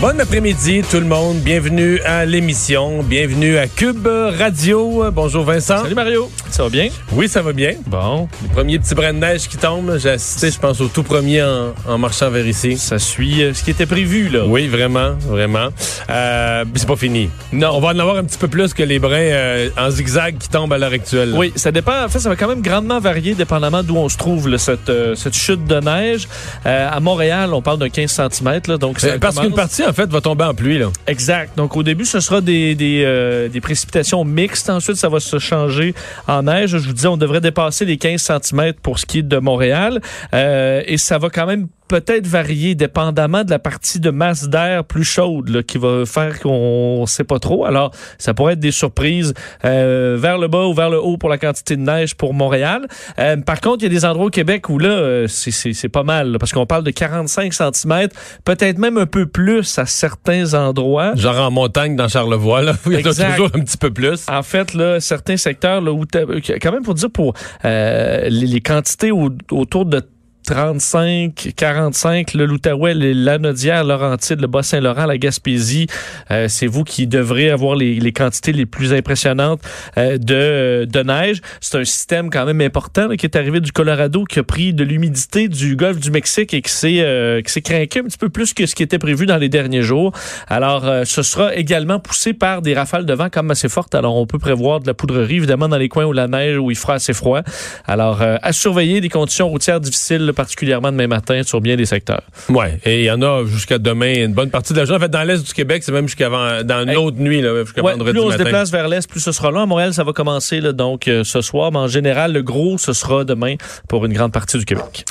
Bon après-midi tout le monde, bienvenue à l'émission, bienvenue à Cube Radio. Bonjour Vincent. Salut Mario, ça va bien? Oui, ça va bien. Bon. Les premiers petits brins de neige qui tombent, j'ai assisté, je pense, au tout premier en, en marchant vers ici. Ça suit euh, ce qui était prévu, là. Oui, vraiment, vraiment. Euh, c'est pas fini. Non. On va en avoir un petit peu plus que les brins euh, en zigzag qui tombent à l'heure actuelle. Oui, ça dépend. En fait, ça va quand même grandement varier dépendamment d'où on se trouve, là, cette, euh, cette chute de neige. À Montréal, on parle de 15 cm. Là, donc ça Parce qu'une partie, en fait, va tomber en pluie. Là. Exact. Donc, au début, ce sera des, des, des précipitations mixtes. Ensuite, ça va se changer en neige. Je vous disais, on devrait dépasser les 15 cm pour ce qui est de Montréal. Euh, et ça va quand même peut-être varier dépendamment de la partie de masse d'air plus chaude là, qui va faire qu'on sait pas trop. Alors, ça pourrait être des surprises euh, vers le bas ou vers le haut pour la quantité de neige pour Montréal. Euh, par contre, il y a des endroits au Québec où là, euh, c'est- pas mal là, parce qu'on parle de 45 cm, peut-être même un peu plus à certains endroits. Genre en montagne dans Charlevoix, là, où il y en a toujours un petit peu plus. En fait, là, certains secteurs, là, où t'as- quand même pour dire pour euh, les, les quantités au- autour de 35, 45, le l'Outaouais, l'Anodière, Laurentide, le Bas-Saint-Laurent, la Gaspésie, euh, c'est vous qui devrez avoir les, les quantités les plus impressionnantes euh, de, de neige. C'est un système quand même important là, qui est arrivé du Colorado, qui a pris de l'humidité du golfe du Mexique et qui s'est euh, qui s'est craqué un petit peu plus que ce qui était prévu dans les derniers jours. Alors, euh, ce sera également poussé par des rafales de vent même assez fortes. Alors, on peut prévoir de la poudrerie, évidemment, dans les coins où la neige, où il fera assez froid. Alors, euh, à surveiller des conditions routières difficiles, particulièrement demain matin, sur bien des secteurs. Ouais, et il y en a jusqu'à demain, une bonne partie de la journée. En fait, dans l'est du Québec, c'est même jusqu'à dans une Hey. autre nuit, jusqu'à Ouais, vendredi plus on se déplace vers l'est, plus ce sera là. À Montréal, ça va commencer là, donc euh, ce soir, mais en général, le gros, ce sera demain pour une grande partie du Québec.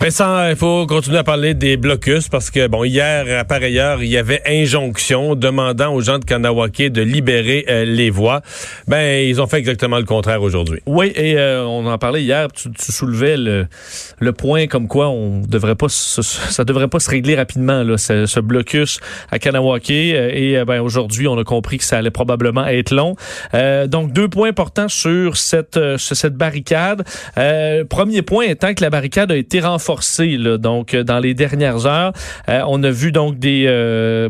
Vincent, il faut continuer à parler des blocus parce que, bon, hier, à pareille heure, il y avait injonction demandant aux gens de Kanawake de libérer euh, les voies. Ben, ils ont fait exactement le contraire aujourd'hui. Oui, et euh, on en parlait hier, tu, tu soulevais le, le point comme quoi on devrait pas se- ça devrait pas se régler rapidement là, ce, blocus à Kanawake euh, et euh, ben aujourd'hui on a compris que ça allait probablement être long. Euh, donc deux points importants sur cette sur cette barricade. Premier point étant que la barricade a été renforcée là, donc dans les dernières heures, on a vu donc des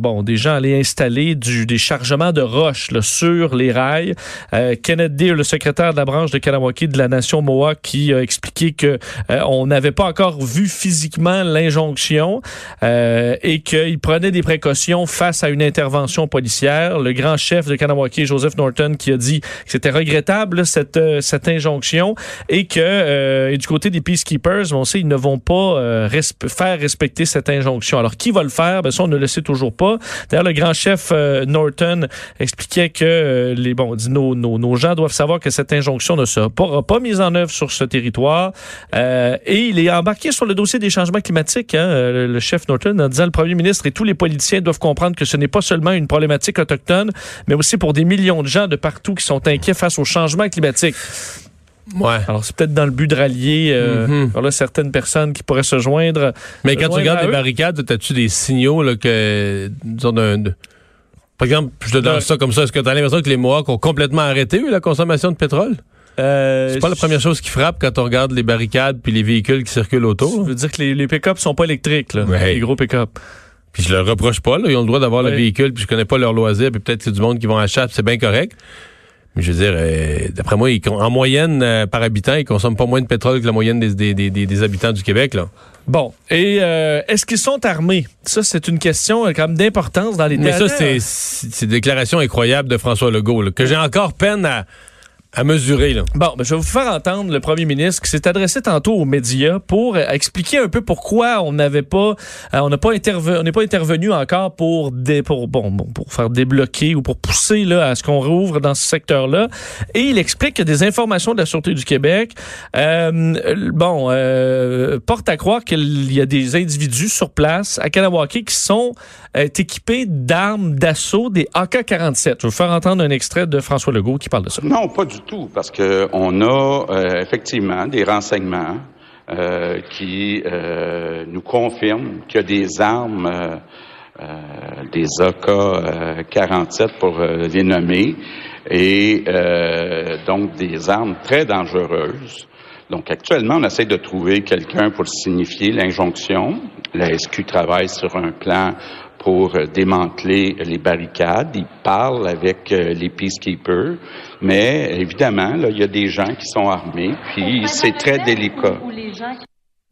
bon des gens aller installer du des chargements de roches là, sur les rails. Kenneth Deere, le secrétaire de la branche de Kanawake de la nation Mohawk, qui a expliqué que on n'avait pas encore vu physiquement l'injonction euh, et qu'il prenait des précautions face à une intervention policière. Le grand chef de Kanawake, Joseph Norton, qui a dit que c'était regrettable cette euh, cette injonction et que euh, et du côté des peacekeepers, on sait ils ne vont pas faire respecter cette injonction. Alors qui va le faire? Ben ça on ne le sait toujours pas. D'ailleurs le grand chef Norton expliquait que les bon nos, nos, nos gens doivent savoir que cette injonction ne sera pas, mise en œuvre sur ce territoire et il est embarqué sur le dossier des changements climatiques. Hein, euh, le chef Norton en disant le premier ministre et tous les politiciens doivent comprendre que ce n'est pas seulement une problématique autochtone, mais aussi pour des millions de gens de partout qui sont inquiets face au changement climatique. Ouais. Alors c'est peut-être dans le but de rallier euh, Mhm. là, certaines personnes qui pourraient se joindre. Mais quand tu regardes les barricades, as-tu des signaux là, que, disons, par exemple, je te donne ça comme ça. Est-ce que tu as l'impression que les Mohawks ont complètement arrêté eux, la consommation de pétrole? Euh, C'est pas la première chose qui frappe quand on regarde les barricades puis les véhicules qui circulent Je autour. veux dire que les, les pick-up sont pas électriques, là, Ouais. les gros pick-up. Puis je leur reproche pas, là. Ils ont le droit d'avoir le véhicule, puis je connais pas leur loisir, puis peut-être c'est du monde qui vont à chasse, c'est bien correct. Mais je veux dire, euh, d'après moi, ils en moyenne, euh, par habitant, ils consomment pas moins de pétrole que la moyenne des, des, des, des- des habitants du Québec, là. Bon, et euh, est-ce qu'ils sont armés? Ça, c'est une question quand même d'importance dans les Mais ça, dernières- c'est une déclaration incroyable de François Legault, là, que j'ai encore peine à, à mesurer. Là. Bon, ben, je vais vous faire entendre le premier ministre qui s'est adressé tantôt aux médias pour euh, expliquer un peu pourquoi on n'avait pas, euh, on n'a pas intervenu, on n'est pas intervenu encore pour dé, pour bon, bon, pour faire débloquer ou pour pousser là à ce qu'on rouvre dans ce secteur-là. Et il explique que des informations de la sûreté du Québec, euh, bon, euh, portent à croire qu'il y a des individus sur place à Kanawake qui sont euh, équipés d'armes d'assaut des AK-47. Je vais vous faire entendre un extrait de François Legault qui parle de ça. Non, pas du tout, parce que on a euh, effectivement des renseignements euh, qui euh, nous confirment qu'il y a des armes, des AK-47 pour les nommer, et donc des armes très dangereuses. Donc actuellement, on essaie de trouver quelqu'un pour signifier l'injonction. La SQ travaille sur un plan pour euh, démanteler les barricades. Ils parlent avec euh, les peacekeepers, mais évidemment, là, il y a des gens qui sont armés, puis c'est très délicat.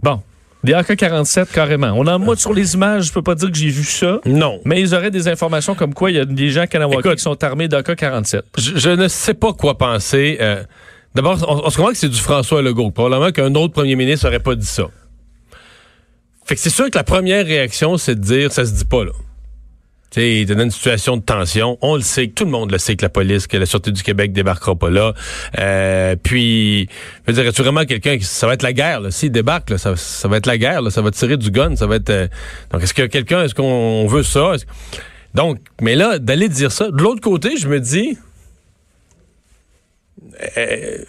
Bon. Des AK-47, carrément. On en mode sur les images, je peux pas dire que j'ai vu ça. Non. Mais ils auraient des informations comme quoi il y a des gens Écoute, qui sont armés d'AK-47. Je, je ne sais pas quoi penser. Euh, D'abord, on, on se comprend que c'est du François Legault. Probablement qu'un autre premier ministre n'aurait pas dit ça. Fait que c'est sûr que la première réaction, c'est de dire ça se dit pas là. Tu sais, une situation de tension, on le sait, tout le monde le sait que la police, que la Sûreté du Québec débarquera pas là. Euh, puis, je veux dire, es-tu vraiment quelqu'un qui, ça va être la guerre, là. S'il débarque, là, ça, ça va être la guerre, là. Ça va tirer du gun, ça va être, euh, donc est-ce que quelqu'un, est-ce qu'on veut ça? Donc, mais là, d'aller dire ça, de l'autre côté, je me dis, euh,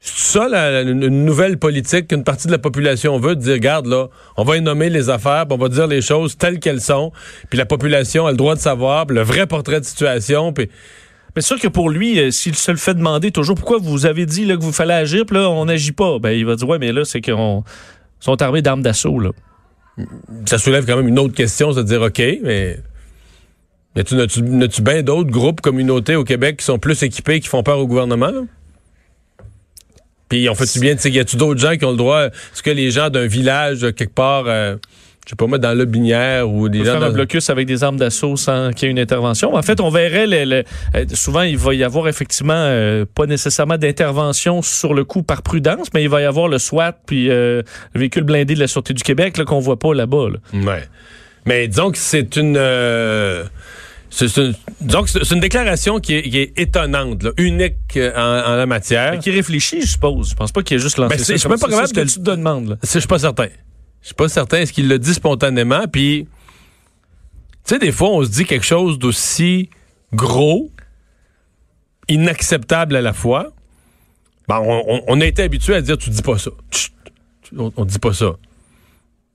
ça la, une nouvelle politique qu'une partie de la population veut, de dire, regarde là, on va y nommer les affaires, puis on va dire les choses telles qu'elles sont, puis la population a le droit de savoir, puis le vrai portrait de situation, puis Mais c'est sûr que pour lui, euh, s'il se le fait demander toujours pourquoi vous avez dit là, que vous fallait agir, puis là, on n'agit pas, ben il va dire ouais, mais là, c'est qu'on sont armés d'armes d'assaut, là. ça soulève quand même une autre question, c'est de dire, OK, mais... mais tu n'as-tu n'as-tu bien d'autres groupes, communautés au Québec qui sont plus équipés, qui font peur au gouvernement, là? Puis on fait-tu bien, tu sais, y a-tu d'autres gens qui ont le droit, est-ce que les gens d'un village, quelque part, euh, je sais pas moi, dans le Binière ou des gens faire un dans- blocus avec des armes d'assaut sans qu'il y ait une intervention. En fait, on verrait le- le- euh, souvent il va y avoir effectivement euh, pas nécessairement d'intervention sur le coup par prudence, mais il va y avoir le SWAT puis euh, le véhicule blindé de la sûreté du Québec là, qu'on voit pas là-bas. là. Ouais. Mais disons que c'est une. euh, c'est c'est une, que c'est une déclaration qui est, qui est étonnante, là, unique euh, en, en la matière. Qui réfléchit, je suppose. Je pense pas qu'il ait juste lancé Ben, ça. je suis même pas capable ce de que tu te demandes. Je suis pas certain. Je suis pas certain. Est-ce qu'il le dit spontanément? Puis, tu sais, des fois, on se dit quelque chose d'aussi gros, inacceptable à la fois. Ben, on, on- on a été habitué à dire tu dis pas ça. Chut, on, on dit pas ça.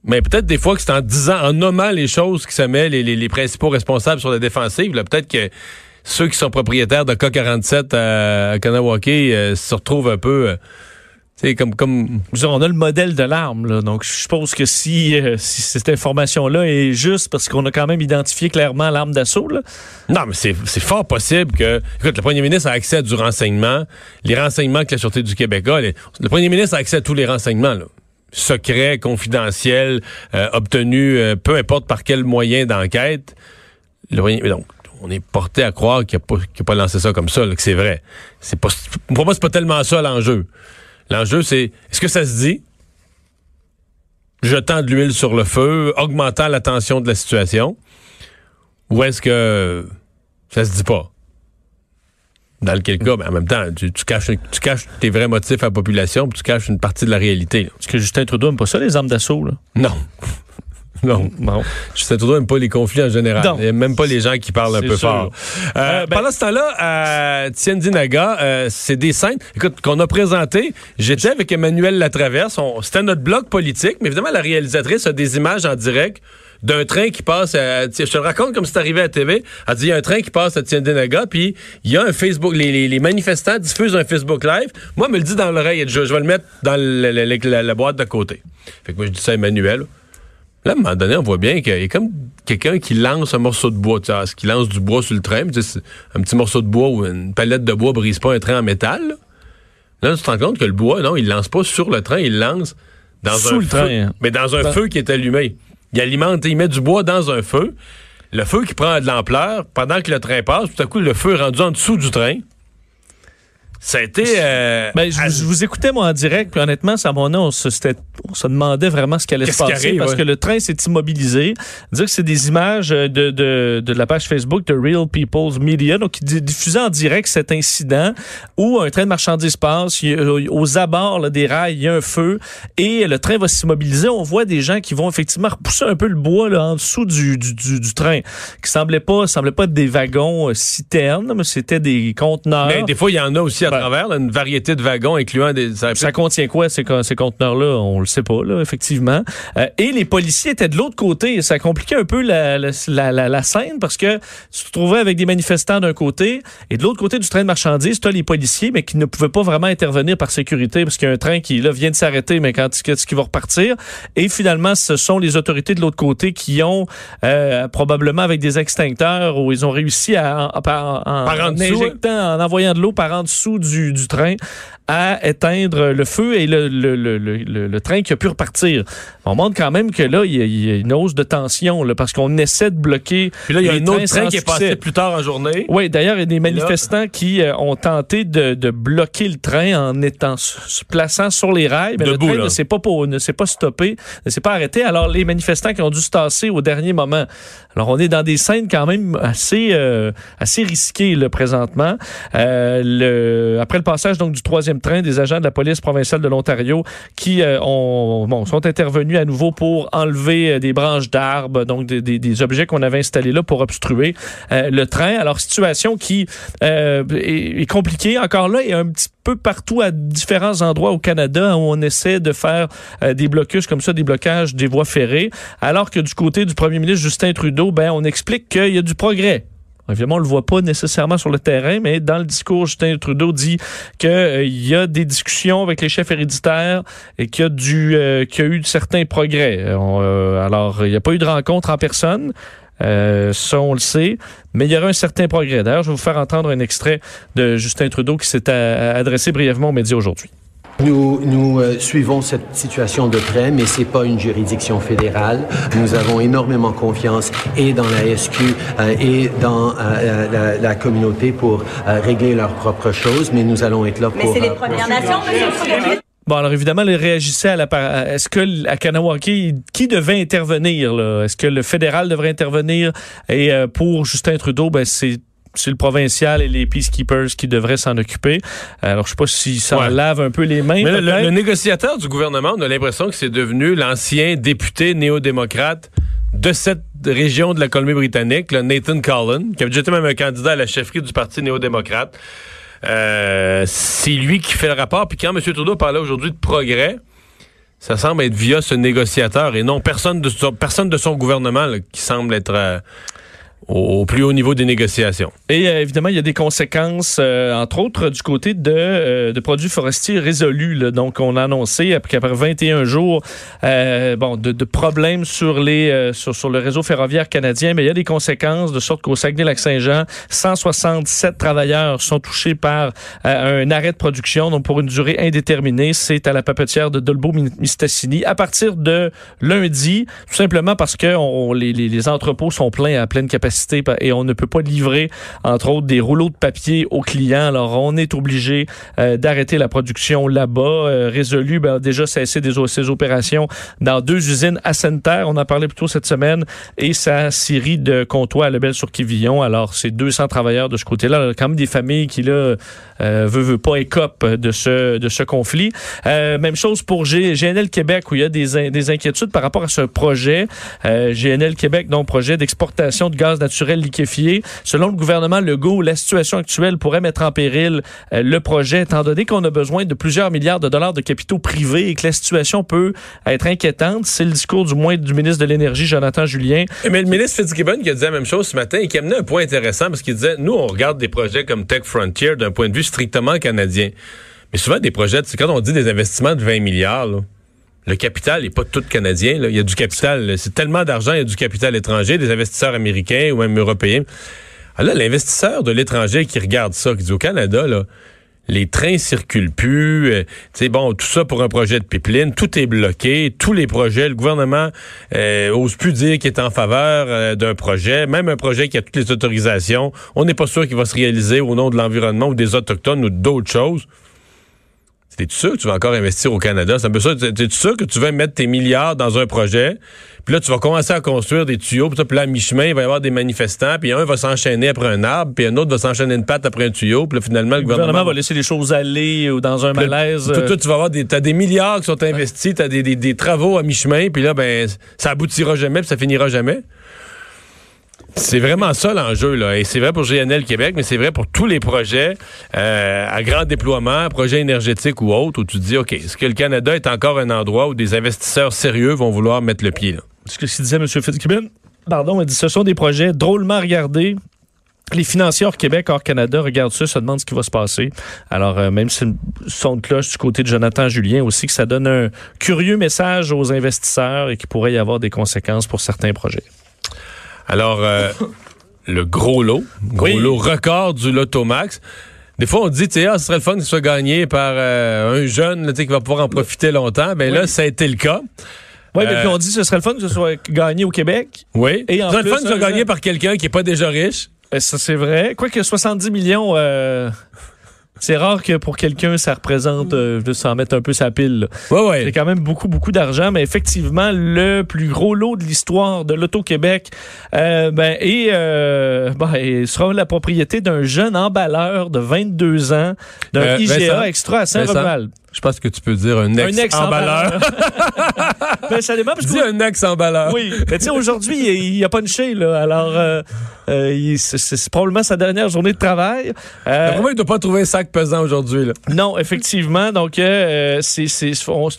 Mais peut-être des fois que c'est en disant, en nommant les choses qui se met les, les- les principaux responsables sur la défensive, là, peut-être que ceux qui sont propriétaires de K-47 à, à Kanawake euh, se retrouvent un peu, euh, tu sais, comme, comme, dire, on a le modèle de l'arme, là. Donc, je suppose que si, euh, si cette information-là est juste parce qu'on a quand même identifié clairement l'arme d'assaut, là. Non, mais c'est c'est fort possible que. Écoute, le premier ministre a accès à du renseignement, les renseignements que la Sûreté du Québec a. les- le premier ministre a accès à tous les renseignements, là. Secrets, confidentiels, euh, obtenus, euh, peu importe par quel moyen d'enquête. Donc, on est porté à croire qu'il n'a pas, pas lancé ça comme ça, que c'est vrai. C'est pas, pour moi, c'est pas tellement ça l'enjeu. L'enjeu, c'est est-ce que ça se dit? Jetant de l'huile sur le feu, augmentant la tension de la situation? Ou est-ce que ça se dit pas? Dans lequel cas, ben, en même temps, tu, tu caches, tu caches tes vrais motifs à la population, puis tu caches une partie de la réalité. Parce que Justin Trudeau n'aime pas ça, les armes d'assaut, là? Non. non. Bon. Justin Trudeau n'aime pas les conflits en général. Non. Il même pas les gens qui parlent un peu sûr. fort. Euh, Euh, ben- pendant ce temps-là, à Tiendinaga, euh, c'est des scènes écoute, qu'on a présentées. J'étais avec Emmanuel Latraverse. On- C'était notre blog politique, mais évidemment, la réalisatrice a des images en direct d'un train qui passe à, je te le raconte comme c'est arrivé à TV. Elle dit, il y a un train qui passe à Tiendinaga, puis il y a un Facebook, les, les- les manifestants diffusent un Facebook Live. Moi, elle me le dit dans l'oreille, je, je vais le mettre dans le- le- le- la, la boîte de côté. Fait que moi, je dis ça à Emmanuel. Là, à un moment donné, on voit bien qu'il y a comme quelqu'un qui lance un morceau de bois. Tu sais, qui lance du bois sur le train. un petit morceau de bois ou une palette de bois brise pas un train en métal. Là, Là, tu te rends compte que le bois, non, il lance pas sur le train, il lance dans Sous un le feu. train. Mais dans un Dans- feu qui est allumé. Il alimente, il met du bois dans un feu. Le feu qui prend de l'ampleur, pendant que le train passe, tout à coup, le feu est rendu en dessous du train. Ça a été... Euh, ben, je, vous, je, vous écoutais, moi, en direct, puis honnêtement, ça mon nom, on se, on se demandait vraiment ce qui allait se passer, arrive, parce ouais. que le train s'est immobilisé. Dire que c'est des images de, de, de la page Facebook de Real People's Media, donc qui diffusait en direct cet incident où un train de marchandises passe, il, aux abords là, des rails, il y a un feu, et le train va s'immobiliser. On voit des gens qui vont effectivement repousser un peu le bois là, en dessous du, du, du, du train, qui semblait pas, semblait pas être des wagons euh, citernes, mais c'était des conteneurs. Mais des fois, il y en a aussi à ben, travers, là, une variété de wagons incluant des... Ça, ça contient quoi, ces, ces conteneurs-là? On le sait pas, là, effectivement. Euh, et les policiers étaient de l'autre côté. Ça compliquait un peu la, la, la, la, scène parce que tu te trouvais avec des manifestants d'un côté et de l'autre côté du train de marchandises, tu as les policiers, mais qui ne pouvaient pas vraiment intervenir par sécurité parce qu'il y a un train qui là, vient de s'arrêter, mais quand est-ce qu'il va repartir? Et finalement, ce sont les autorités de l'autre côté qui ont, euh, probablement avec des extincteurs, où ils ont réussi à, en, en, en, en injectant, en envoyant de l'eau par en dessous du, du train, à éteindre le feu et le, le, le, le, train qui a pu repartir. On montre quand même que là, il y a, une hausse de tension là, parce qu'on essaie de bloquer. Puis là, il y a un autre train qui est passé plus tard en journée. Oui, d'ailleurs, il y a des manifestants là... qui euh, ont tenté de, de, bloquer le train en étant se plaçant sur les rails. Mais Debout, le train ne s'est pas, ne s'est pas stoppé, ne s'est pas arrêté. Alors, les manifestants qui ont dû se tasser au dernier moment. Alors, on est dans des scènes quand même assez, euh, assez risquées là, présentement. Euh, le, après le passage donc du troisième train, des agents de la police provinciale de l'Ontario qui euh, ont, bon, sont intervenus à nouveau pour enlever euh, des branches d'arbres, donc des, des, des objets qu'on avait installés là pour obstruer euh, le train. Alors, situation qui euh, est, est, compliquée. Encore là, a un petit peu partout à différents endroits au Canada où on essaie de faire euh, des blocus comme ça, des blocages des voies ferrées, alors que du côté du premier ministre Justin Trudeau, ben, on explique qu'il y a du progrès Évidemment, on le voit pas nécessairement sur le terrain, mais dans le discours, Justin Trudeau dit qu'il euh, y a des discussions avec les chefs héréditaires et qu'il y a du, euh, qu'il y a eu certains progrès. Euh, alors, il n'y a pas eu de rencontre en personne. Ça, on le sait, mais il y aura un certain progrès. D'ailleurs, je vais vous faire entendre un extrait de Justin Trudeau qui s'est adressé brièvement aux médias aujourd'hui. Nous, nous euh, suivons cette situation de près, mais c'est pas une juridiction fédérale. Nous avons énormément confiance et dans la SQ euh, et dans euh, la, la, communauté pour euh, régler leurs propres choses, mais nous allons être là mais pour... Mais c'est les Premières Nations, monsieur Bon, alors évidemment, il réagissait à la. Est-ce que à Kanawaki, qui devait intervenir là? Est-ce que le fédéral devrait intervenir? Et euh, pour Justin Trudeau, ben c'est c'est le provincial et les peacekeepers qui devraient s'en occuper. Alors, je sais pas si ça ouais. lave un peu les mains. Mais le, le, négociateur du gouvernement, on a l'impression que c'est devenu l'ancien député néo-démocrate de cette région de la Colombie-Britannique, Nathan Cullen, qui avait déjà été même un candidat à la chefferie du Parti néo-démocrate. Euh, c'est lui qui fait le rapport. Puis quand M. Trudeau parlait aujourd'hui de progrès, ça semble être via ce négociateur et non personne de son, personne de son gouvernement là, qui semble être... Euh, au plus haut niveau des négociations. Et euh, évidemment, il y a des conséquences, euh, entre autres, du côté de, euh, de produits forestiers résolus. Là. Donc, on a annoncé qu'après 21 jours euh, bon, de, de, problèmes sur, les, euh, sur, sur le réseau ferroviaire canadien, mais il y a des conséquences, de sorte qu'au Saguenay-Lac-Saint-Jean, 167 travailleurs sont touchés par un arrêt de production, donc pour une durée indéterminée. C'est à la papetière de Dolbeau-Mistassini. À partir de lundi, tout simplement parce que on, les, les entrepôts sont pleins à pleine capacité et on ne peut pas livrer, entre autres, des rouleaux de papier aux clients. Alors, on est obligé euh, d'arrêter la production là-bas. Euh, résolu, ben, déjà cessé des, ces opérations dans deux usines à Sainte-Terre. On en parlait plus tôt cette semaine. Et sa scierie de Comtois à Lebel-sur-Quivillon. Alors, c'est 200 travailleurs de ce côté-là. Quand même des familles qui, là, euh, veut, pas écope de ce, de ce conflit. Euh, même chose pour GNL Québec où il y a des, des inquiétudes par rapport à ce projet. Euh, GNL Québec, donc projet d'exportation de gaz naturel liquéfié. Selon le gouvernement Legault, la situation actuelle pourrait mettre en péril euh, le projet, étant donné qu'on a besoin de plusieurs milliards de dollars de capitaux privés et que la situation peut être inquiétante. C'est le discours du moins du ministre de l'Énergie, Jonathan Julien. Mais le ministre Fitzgibbon qui a dit la même chose ce matin et qui amenait un point intéressant parce qu'il disait, nous, on regarde des projets comme Tech Frontier d'un point de vue strictement canadien. Mais souvent, des projets, quand on dit des investissements de 20 milliards, là, le capital n'est pas tout canadien. Il y a du capital, c'est tellement d'argent, il y a du capital étranger, des investisseurs américains ou même européens. Alors là, l'investisseur de l'étranger qui regarde ça, qui dit au Canada, là, les trains circulent plus. euh, bon, tout ça pour un projet de pipeline, tout est bloqué, tous les projets, le gouvernement euh, ose plus dire qu'il est en faveur euh, d'un projet, même un projet qui a toutes les autorisations. On n'est pas sûr qu'il va se réaliser au nom de l'environnement ou des autochtones ou d'autres choses. T'es-tu sûr que tu vas encore investir au Canada? C'est un peu ça. T'es-tu sûr que tu vas mettre tes milliards dans un projet? Puis là, tu vas commencer à construire des tuyaux. Puis, là, à mi-chemin, il va y avoir des manifestants. Puis un va s'enchaîner après un arbre. Puis un autre va s'enchaîner une patte après un tuyau. Puis là, finalement, le, Le gouvernement va laisser les choses aller ou dans un Puis là, malaise. Toi, euh, toi, tu vas avoir des, t'as des milliards qui sont investis. T'as des, des, des travaux à mi-chemin. Puis là, ben, ça aboutira jamais. Puis ça finira jamais. C'est vraiment ça l'enjeu, là. Et c'est vrai pour GNL Québec, mais c'est vrai pour tous les projets euh, à grand déploiement, projets énergétiques ou autres, où tu dis, OK, est-ce que le Canada est encore un endroit où des investisseurs sérieux vont vouloir mettre le pied, là? ce que disait M. Fitzgibbon, pardon, il dit ce sont des projets drôlement regardés. Les financiers hors Québec, hors Canada regardent ça, se demandent ce qui va se passer. Alors, euh, même si c'est une cloche du côté de Jonathan Julien aussi, que ça donne un curieux message aux investisseurs et qu'il pourrait y avoir des conséquences pour certains projets. Alors, euh, le gros lot, gros Oui. lot record du Lotomax. Des fois, on dit, tu sais, ah, ce serait le fun que ce soit gagné par euh, un jeune là, tu sais, qui va pouvoir en profiter longtemps. Ben là, ça a été le cas. Oui, Euh, mais puis on dit ce serait le fun que ce soit gagné au Québec. Oui. Et en ce serait le fun que ce soit un gagné par quelqu'un qui n'est pas déjà riche. Ben, ça, c'est vrai. Quoique 70 millions, euh, c'est rare que pour quelqu'un, ça représente, euh, de s'en mettre un peu sa pile. là. Ouais, ouais. C'est quand même beaucoup, beaucoup d'argent, mais effectivement, le plus gros lot de l'histoire de l'Auto-Québec euh, ben, et, euh, ben, et sera la propriété d'un jeune emballeur de 22 ans, d'un Euh, IGA extra à Saint-Romuald. Je pense que tu peux dire un Un ex-emballeur. ben, ça dépend parce que Dis un ex-emballeur. oui, mais tu sais, aujourd'hui, il, il a punché, là. Alors, euh, c'est- probablement sa dernière journée de travail. Euh, Vraiment, il ne doit pas trouver un sac pesant aujourd'hui. non, effectivement. Donc, euh, c'est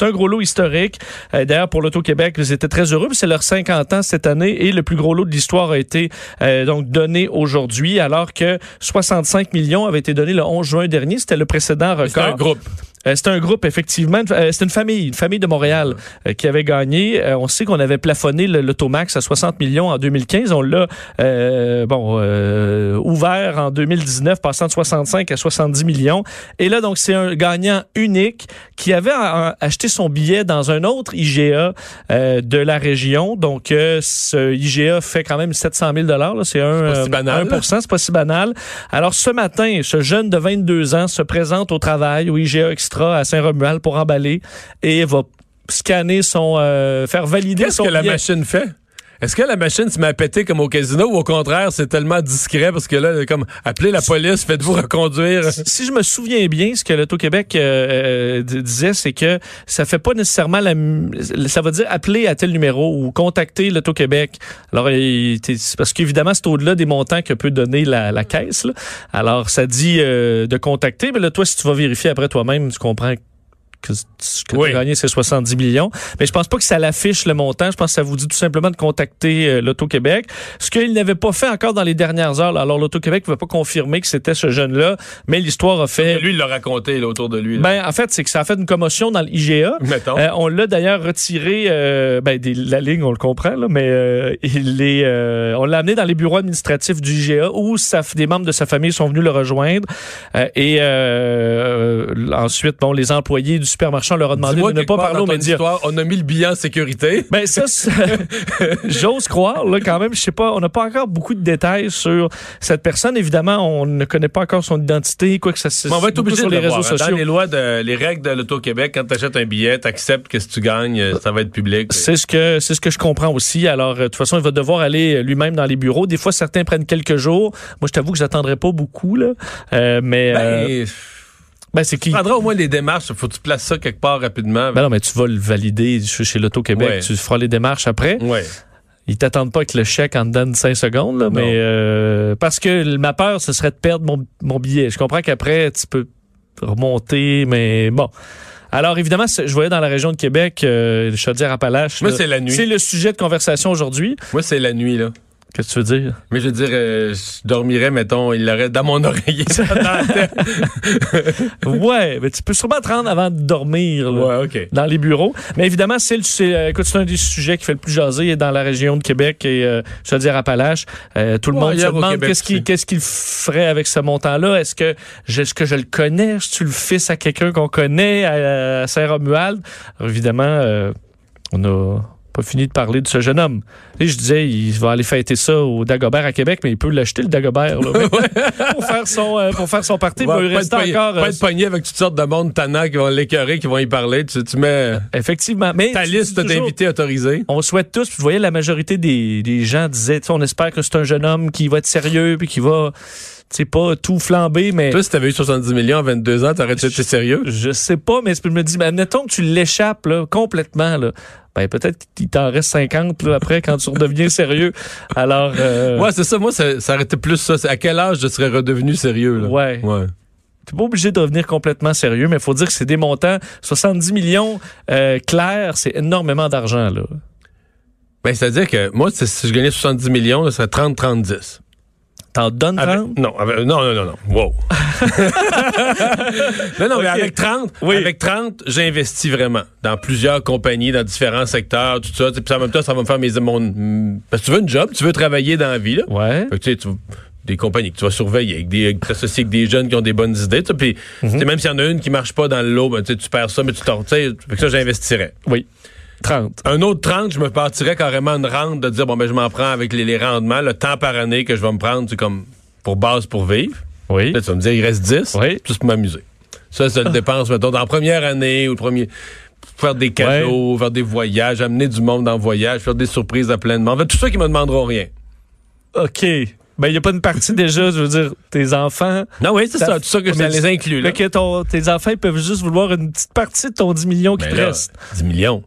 un gros lot historique. Euh, D'ailleurs, pour l'Auto-Québec, ils étaient très heureux. C'est leur 50 ans cette année et le plus gros lot de l'histoire a été euh, donc donné aujourd'hui, alors que 65 millions avaient été donnés le 11 juin dernier. C'était le précédent C'est un record. groupe. Euh, c'est un groupe, effectivement. Euh, c'est une famille, une famille de Montréal euh, qui avait gagné. Euh, on sait qu'on avait plafonné le- l'Automax à 60 millions en 2015. On l'a euh, bon euh, ouvert en 2019, passant de 65 à 70 millions. Et là, donc, c'est un gagnant unique qui avait acheté son billet dans un autre IGA euh, de la région. Donc, euh, ce IGA fait quand même 700 000 là. C'est un, si banal. 1% c'est pas si banal. Alors, ce matin, ce jeune de 22 ans se présente au travail au IGA Extra à Saint-Romuald pour emballer et va scanner son... euh, faire valider Qu'est-ce son que la machine fait? Est-ce que la machine se met à péter comme au casino ou au contraire, c'est tellement discret parce que là, comme appeler la police, faites-vous reconduire. Si je me souviens bien, ce que l'Auto-Québec euh, euh, disait, c'est que ça fait pas nécessairement la... Ça va dire appeler à tel numéro ou contacter l'Auto-Québec. Alors, parce qu'évidemment, c'est au-delà des montants que peut donner la, la caisse. là. Alors, ça dit euh, de contacter. Mais là, toi, si tu vas vérifier après toi-même, tu comprends que ce que Oui. tu as gagné, c'est 70 millions. Mais je pense pas que ça l'affiche le montant. Je pense que ça vous dit tout simplement de contacter euh, l'Auto-Québec. Ce qu'il n'avait pas fait encore dans les dernières heures. là. Alors, l'Auto-Québec ne pouvait pas confirmer que c'était ce jeune-là, mais l'histoire a fait... Lui, il l'a raconté là, autour de lui. là. Ben, en fait, c'est que ça a fait une commotion dans l'IGA. Euh, on l'a d'ailleurs retiré, euh, ben, des- la ligne, on le comprend, là, mais euh, il est, euh, on l'a amené dans les bureaux administratifs du IGA où sa- des membres de sa famille sont venus le rejoindre. Euh, et ensuite, bon, les employés du supermarché on leur a demandé de ne pas parler aux médias. histoire, on a mis le billet en sécurité. Ben ça, j'ose croire là quand même. Je sais pas, on n'a pas encore beaucoup de détails sur cette personne. Évidemment, on ne connaît pas encore son identité, quoi que ça. se on va être obligé sur de les le réseaux voir, hein. sociaux. Dans les lois, de, les règles de l'Auto-Québec, quand tu achètes un billet, tu acceptes que si tu gagnes, ça va être public. C'est ce que c'est ce que je comprends aussi. Alors euh, de toute façon, il va devoir aller euh, lui-même dans les bureaux. Des fois, certains prennent quelques jours. Moi, je t'avoue que j'attendrai pas beaucoup là. Euh, mais euh, Ben, c'est qui? Prendras au moins les démarches. Faut que tu places ça quelque part rapidement. Ben non, mais tu vas le valider chez chez l'Auto-Québec. Ouais. Tu feras les démarches après. ouais. Ils t'attendent pas avec le chèque en dedans de 5 secondes, là, mais euh, parce que ma peur, ce serait de perdre mon, mon billet. Je comprends qu'après, tu peux remonter, mais bon. Alors, évidemment, je voyais dans la région de Québec, euh, Chaudière-Appalaches. Moi, c'est la nuit. C'est le sujet de conversation aujourd'hui. Moi, c'est la nuit, là. Qu'est-ce que tu veux dire? Mais je veux dire, euh, je dormirais, mettons, il l'aurait dans mon oreiller. ouais, mais tu peux sûrement te rendre avant de dormir. là. ouais, OK. dans les bureaux. Mais évidemment, c'est le- c'est euh, écoute, c'est un des sujets qui fait le plus jaser dans la région de Québec et euh, je veux dire Appalaches. Euh, tout le Ouais, monde se demande Québec qu'est-ce qu'il qu'est-ce qu'il ferait avec ce montant-là. Est-ce que je, est-ce que je le connais? Est-ce que tu le fils à quelqu'un qu'on connaît à, à Saint-Romuald? Alors, Évidemment, euh, on a pas fini de parler de ce jeune homme. Et je disais, il va aller fêter ça au Dagobert à Québec, mais il peut l'acheter le Dagobert là, pour faire son euh, pour faire son il pas, rester être pogné, encore pas euh, être pogné avec toutes sortes de monde tannant qui vont l'écœurer, qui vont y parler. Tu, tu mets effectivement. Mais ta liste d'invités autorisés. on souhaite tous, puis vous voyez, la majorité des, des gens disaient, tu sais, on espère que c'est un jeune homme qui va être sérieux, puis qui va, sais, pas tout flamber, mais Toi, si t'avais eu 70 millions à 22 ans, t'aurais-tu été sérieux? je sais pas, mais je me dis, mais admettons que tu l'échappes là, complètement, là, ben peut-être qu'il t'en reste 50 là, après quand tu redeviens sérieux. Alors, euh, Ouais, c'est ça. Moi, ça, ça aurait été plus ça. À quel âge je serais redevenu sérieux? Là? Ouais. Ouais. t'es pas obligé de devenir complètement sérieux, mais il faut dire que c'est des montants, 70 millions euh, clairs, c'est énormément d'argent, là. Ben, c'est-à-dire que moi, si si je gagnais 70 millions, ça serait 30-30-10. T'en donnes Avec- 30? non, avec- non, non, non, non. Wow. non, non, mais avec 30, Oui. avec 30, j'investis vraiment dans plusieurs compagnies, dans différents secteurs, tout ça. Puis en même temps, ça va me faire mes mon, Parce que tu veux une job, tu veux travailler dans la vie, là. Ouais. Fait que, tu sais, tu- des compagnies que tu vas surveiller, avec des, t'associes avec des jeunes qui ont des bonnes idées, puis Mhm. même s'il y en a une qui marche pas dans le lot, ben, tu sais, tu perds ça, mais tu t'en, fait que ça, j'investirais. Oui. 30. Un autre 30, je me partirais carrément une rente de dire, bon, ben, je m'en prends avec les, les rendements, le temps par année que je vais me prendre, c'est comme pour base pour vivre. Oui. Là, tu vas me dire, il reste 10, Oui. juste pour m'amuser. Ça, c'est le dépense, mettons, dans la première année ou le premier. Faire des cadeaux, faire des voyages, amener du monde en voyage, faire des surprises à plein de monde. Fait, tout ça qui me demanderont rien. OK. Ben, il n'y a pas une partie déjà, je veux dire, tes enfants. Non, oui, c'est Ça- ça, tout ça que ça les inclut, là. Fait que ton- tes enfants ils peuvent juste vouloir une petite partie de ton 10 millions qui Ben te reste. 10 millions.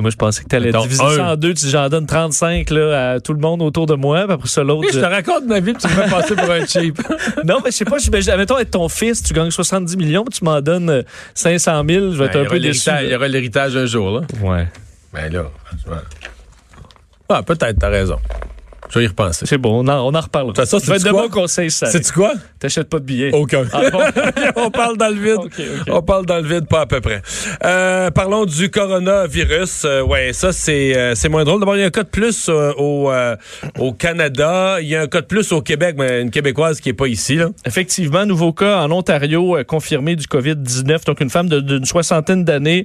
Moi, je pensais que tu allais diviser un. ça en deux. Tu dis, j'en donne 35 là, à tout le monde autour de moi. Puis après ça, l'autre. Oui, je te raconte ma vie, puis tu me fais passer pour un cheap. Non, mais je sais pas. j'imagine- Mettons, être ton fils, tu gagnes 70 millions, puis tu m'en donnes euh, 500 000. Je vais être Ben, un peu déçu. Il y aura l'héritage un jour, là. Ouais. Ben là, franchement. Ah, peut-être, t'as raison. Je vais y repenser. C'est bon, on en, on en reparlera. Ça, ça, c'est de quoi? bons conseils, ça. Sais-tu quoi? T'achètes pas de billets. Aucun. Ah bon? On parle dans le vide. On parle dans le vide, pas à peu près. Euh, parlons du coronavirus. Euh, ouais, ça, c'est euh, c'est moins drôle. D'abord, il y a un cas de plus euh, au, au Canada. Il y a un cas de plus au Québec, mais une Québécoise qui est pas ici. Là. Effectivement, nouveau cas en Ontario confirmé du COVID-19. Donc, une femme d'une soixantaine d'années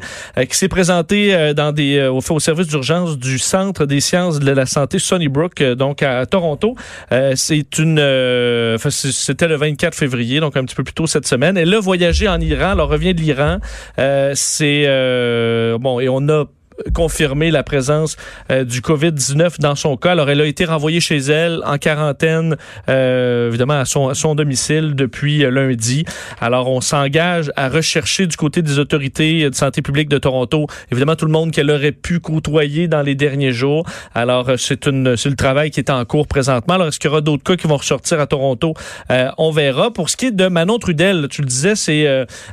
qui s'est présentée dans des, au, au service d'urgence du Centre des sciences de la santé Sunnybrook, euh, donc à Toronto. Euh, c'est une, euh, c'était le 24 février, donc un petit peu plus tôt cette semaine. Elle a voyagé en Iran. Elle revient de l'Iran. Euh, c'est euh, bon et on a confirmé la présence euh, du COVID-19 dans son cas. Alors, elle a été renvoyée chez elle en quarantaine, euh, évidemment, à son, à son domicile depuis euh, lundi. Alors, on s'engage à rechercher du côté des autorités de santé publique de Toronto, évidemment, tout le monde qu'elle aurait pu côtoyer dans les derniers jours. Alors, euh, c'est une, c'est le travail qui est en cours présentement. Alors, est-ce qu'il y aura d'autres cas qui vont ressortir à Toronto? Euh, on verra. Pour ce qui est de Manon Trudel, tu le disais, c'est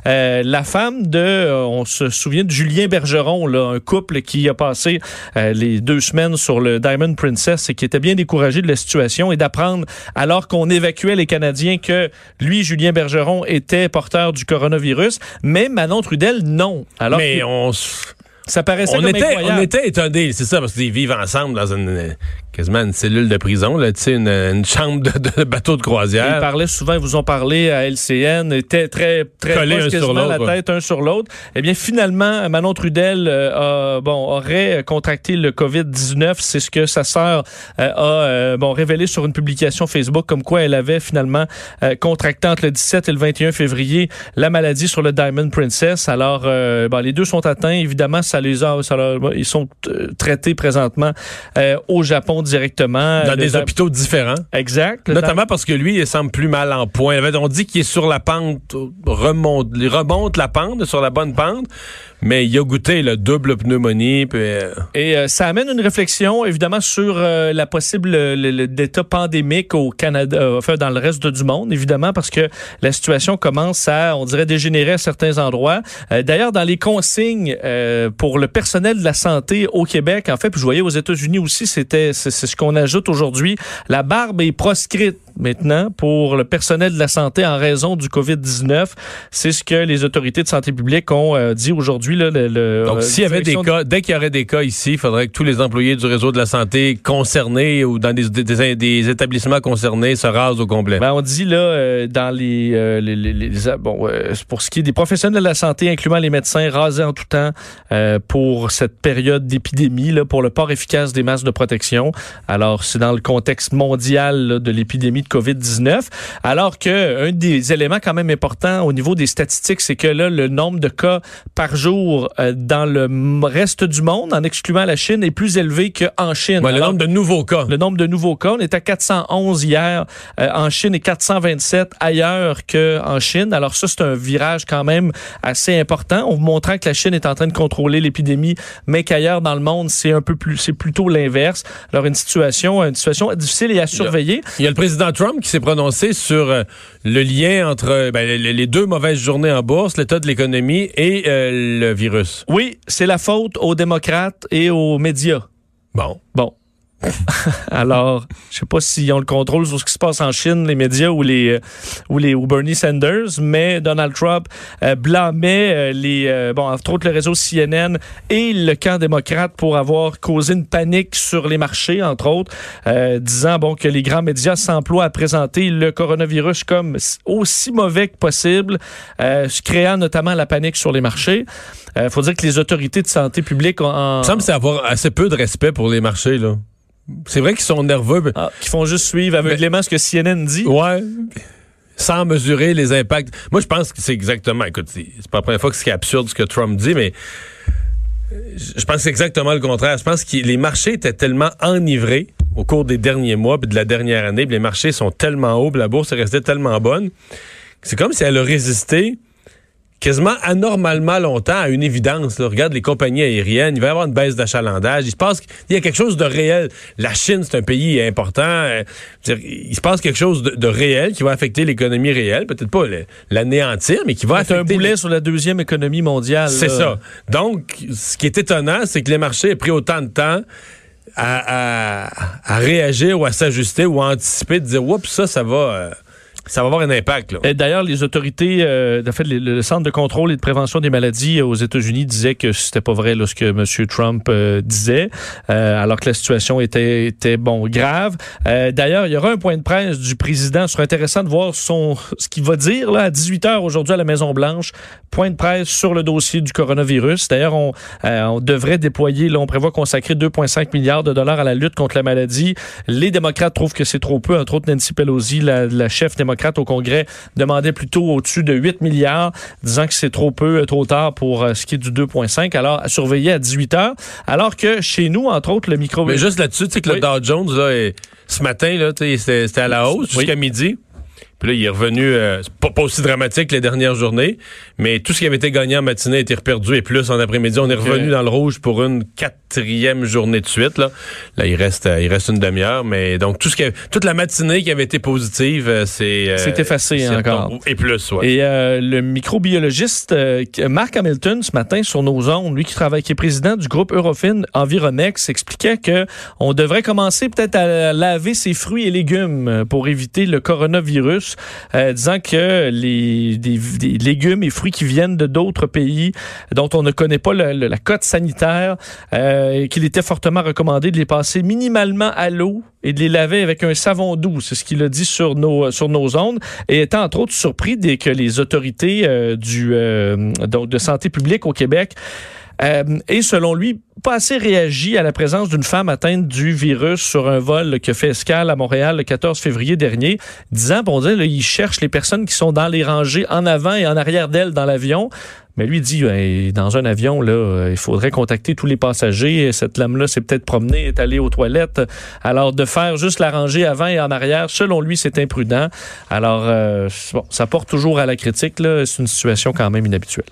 la femme de, on se souvient de Julien Bergeron, là, un couple qui a passé euh, les deux semaines sur le Diamond Princess et qui était bien découragé de la situation et d'apprendre, alors qu'on évacuait les Canadiens, que lui, Julien Bergeron, était porteur du coronavirus, mais Manon Trudel, non. Alors mais que on, ça paraissait on, comme était, incroyable. on était étonnés, c'est ça, parce qu'ils vivent ensemble dans une quasiment une cellule de prison, là, tu sais, une, une chambre de, de bateau de Ils croisière. parlaient souvent, ils vous ont parlé à LCN, étaient très, très Collés proches, un sur la tête un sur l'autre. Eh bien, finalement, Manon Trudel euh, a, bon, aurait contracté le COVID-19. C'est ce que sa sœur euh, a euh, bon, révélé sur une publication Facebook, comme quoi elle avait finalement euh, contracté entre le 17 et le 21 février la maladie sur le Diamond Princess. Alors, euh, bon, les deux sont atteints. Évidemment, ça les a, ça leur- ils sont traités présentement euh, au Japon directement. dans Le des hôpitaux différents. Exact. Notamment parce que lui, il semble plus mal en point. On dit qu'il est sur la pente, remonte, il remonte la pente, sur la bonne pente, mais il a goûté le double pneumonie. Puis, euh, Et euh, ça amène une réflexion, évidemment, sur euh, la possible le- le- l'état pandémique au Canada, euh, enfin dans le reste du monde, évidemment, parce que la situation commence à, on dirait, dégénérer à certains endroits. Euh, D'ailleurs, dans les consignes pour le personnel de la santé au Québec, en fait, puis je voyais aux États-Unis aussi, c'était c'est ce qu'on ajoute aujourd'hui. La barbe est proscrite maintenant pour le personnel de la santé en raison du COVID-19. C'est ce que les autorités de santé publique ont euh, dit aujourd'hui. là, le- le- donc, euh, s'il y avait des cas, dès qu'il y aurait des cas ici, il faudrait que tous les employés du réseau de la santé concernés ou dans des, des- des établissements concernés se rasent au complet. Ben, on dit là euh, dans les, les, les- les- bon pour ce qui est des professionnels de la santé, incluant les médecins, rasés en tout temps pour cette période d'épidémie, là, pour le port efficace des masques de protection. Alors c'est dans le contexte mondial là, de l'épidémie de Covid-19. Alors que un des éléments quand même importants au niveau des statistiques, c'est que là le nombre de cas par jour euh, dans le reste du monde, en excluant la Chine, est plus élevé qu'en Chine. Ouais, le Alors, nombre de nouveaux cas. le nombre de nouveaux cas, on est à 411 hier euh, en Chine et 427 ailleurs qu'en Chine. Alors ça, c'est un virage quand même assez important. On vous montrant que la Chine est en train de contrôler l'épidémie, mais qu'ailleurs dans le monde, c'est un peu plus, c'est plutôt l'inverse. Alors une situation, une situation difficile et à surveiller. Il y a le président Trump qui s'est prononcé sur euh, le lien entre ben, les, les deux mauvaises journées en bourse, l'état de l'économie et euh, le virus. Oui, c'est la faute aux démocrates et aux médias. Bon. Bon. Alors, je sais pas s'ils ont le contrôle sur ce qui se passe en Chine, les médias ou les euh, ou les ou Bernie Sanders, mais Donald Trump euh, blâmait euh, les euh, bon entre autres le réseau CNN et le camp démocrate pour avoir causé une panique sur les marchés entre autres, euh, disant bon que les grands médias s'emploient à présenter le coronavirus comme aussi mauvais que possible, euh, créant notamment la panique sur les marchés. Il faut dire que les autorités de santé publique ont en, Il me semble avoir assez peu de respect pour les marchés, là. C'est vrai qu'ils sont nerveux. mais- Ah, qui font juste suivre aveuglément ce que CNN dit. Ouais. Sans mesurer les impacts. Moi, je pense que c'est exactement. Écoute, c'est pas la première fois que c'est absurde ce que Trump dit, mais je pense que c'est exactement le contraire. Je pense que les marchés étaient tellement enivrés au cours des derniers mois puis de la dernière année. puis les marchés sont tellement hauts, puis la bourse est restée tellement bonne. C'est comme si elle a résisté quasiment anormalement longtemps à une évidence. là. Regarde les compagnies aériennes, il va y avoir une baisse d'achalandage. Il se passe il y a quelque chose de réel. La Chine, c'est un pays important. Euh, il se passe quelque chose de, de réel qui va affecter l'économie réelle. Peut-être pas l'anéantir, mais qui va C'est un affecter... boulet sur la deuxième économie mondiale. C'est ça. Donc, ce qui est étonnant, c'est que les marchés aient pris autant de temps à, à- à réagir ou à s'ajuster ou à anticiper, de dire, oups, ça, ça va... euh, ça va avoir un impact. D'ailleurs, les autorités, euh, fait, le, Centre de contrôle et de prévention des maladies aux États-Unis disaient que c'était pas vrai là, ce que M. Trump euh, disait, euh, alors que la situation était, était bon grave. Euh, D'ailleurs, il y aura un point de presse du président. Ce sera intéressant de voir son ce qu'il va dire là à 18 h aujourd'hui à la Maison Blanche. Point de presse sur le dossier du coronavirus. D'ailleurs, on, euh, on devrait déployer, là, on prévoit consacrer 2,5 milliards de dollars à la lutte contre la maladie. Les démocrates trouvent que c'est trop peu. Entre autres, Nancy Pelosi, la, la chef démocrate au Congrès, demandait plutôt au-dessus de 8 milliards, disant que c'est trop peu, euh, trop tard pour euh, ce qui est du 2,5. Alors, à surveiller à 18 heures. Alors que chez nous, entre autres, le micro... Mais juste là-dessus, tu sais que Oui. le Dow Jones, là, est- ce matin, là, c'était c'était à la hausse Oui. jusqu'à midi. Puis là, il est revenu, euh, c'est pas, pas aussi dramatique que les dernières journées, mais tout ce qui avait été gagné en matinée a été reperdu et plus en après-midi. On est revenu dans le rouge pour une quatrième journée de suite. Là, là il reste euh, il reste une demi-heure, mais donc tout ce qui a- toute la matinée qui avait été positive, euh, c'est euh, C'est effacé encore. Et plus, ouais. Et euh, le microbiologiste euh, Mark Hamilton, ce matin, sur nos ondes, lui qui travaille, qui est président du groupe Eurofin Environex, expliquait que on devrait commencer peut-être à laver ses fruits et légumes pour éviter le coronavirus, euh, disant que les des, légumes et fruits qui viennent de d'autres pays dont on ne connaît pas la cote sanitaire, euh, qu'il était fortement recommandé de les passer minimalement à l'eau et de les laver avec un savon doux. C'est ce qu'il a dit sur nos, sur nos ondes. Et étant entre autres surpris dès que les autorités euh, du, euh, donc de santé publique au Québec euh, et selon lui, pas assez réagi à la présence d'une femme atteinte du virus sur un vol qui fait escale à Montréal le 14 février dernier, disant, bon, là, il cherche les personnes qui sont dans les rangées en avant et en arrière d'elle dans l'avion. Mais lui dit, ben, dans un avion, là, euh, il faudrait contacter tous les passagers. Cette lame-là s'est peut-être promenée, est allée aux toilettes. Alors, de faire juste la rangée avant et en arrière, selon lui, c'est imprudent. Alors, euh, bon, ça porte toujours à la critique. C'est une situation quand même inhabituelle.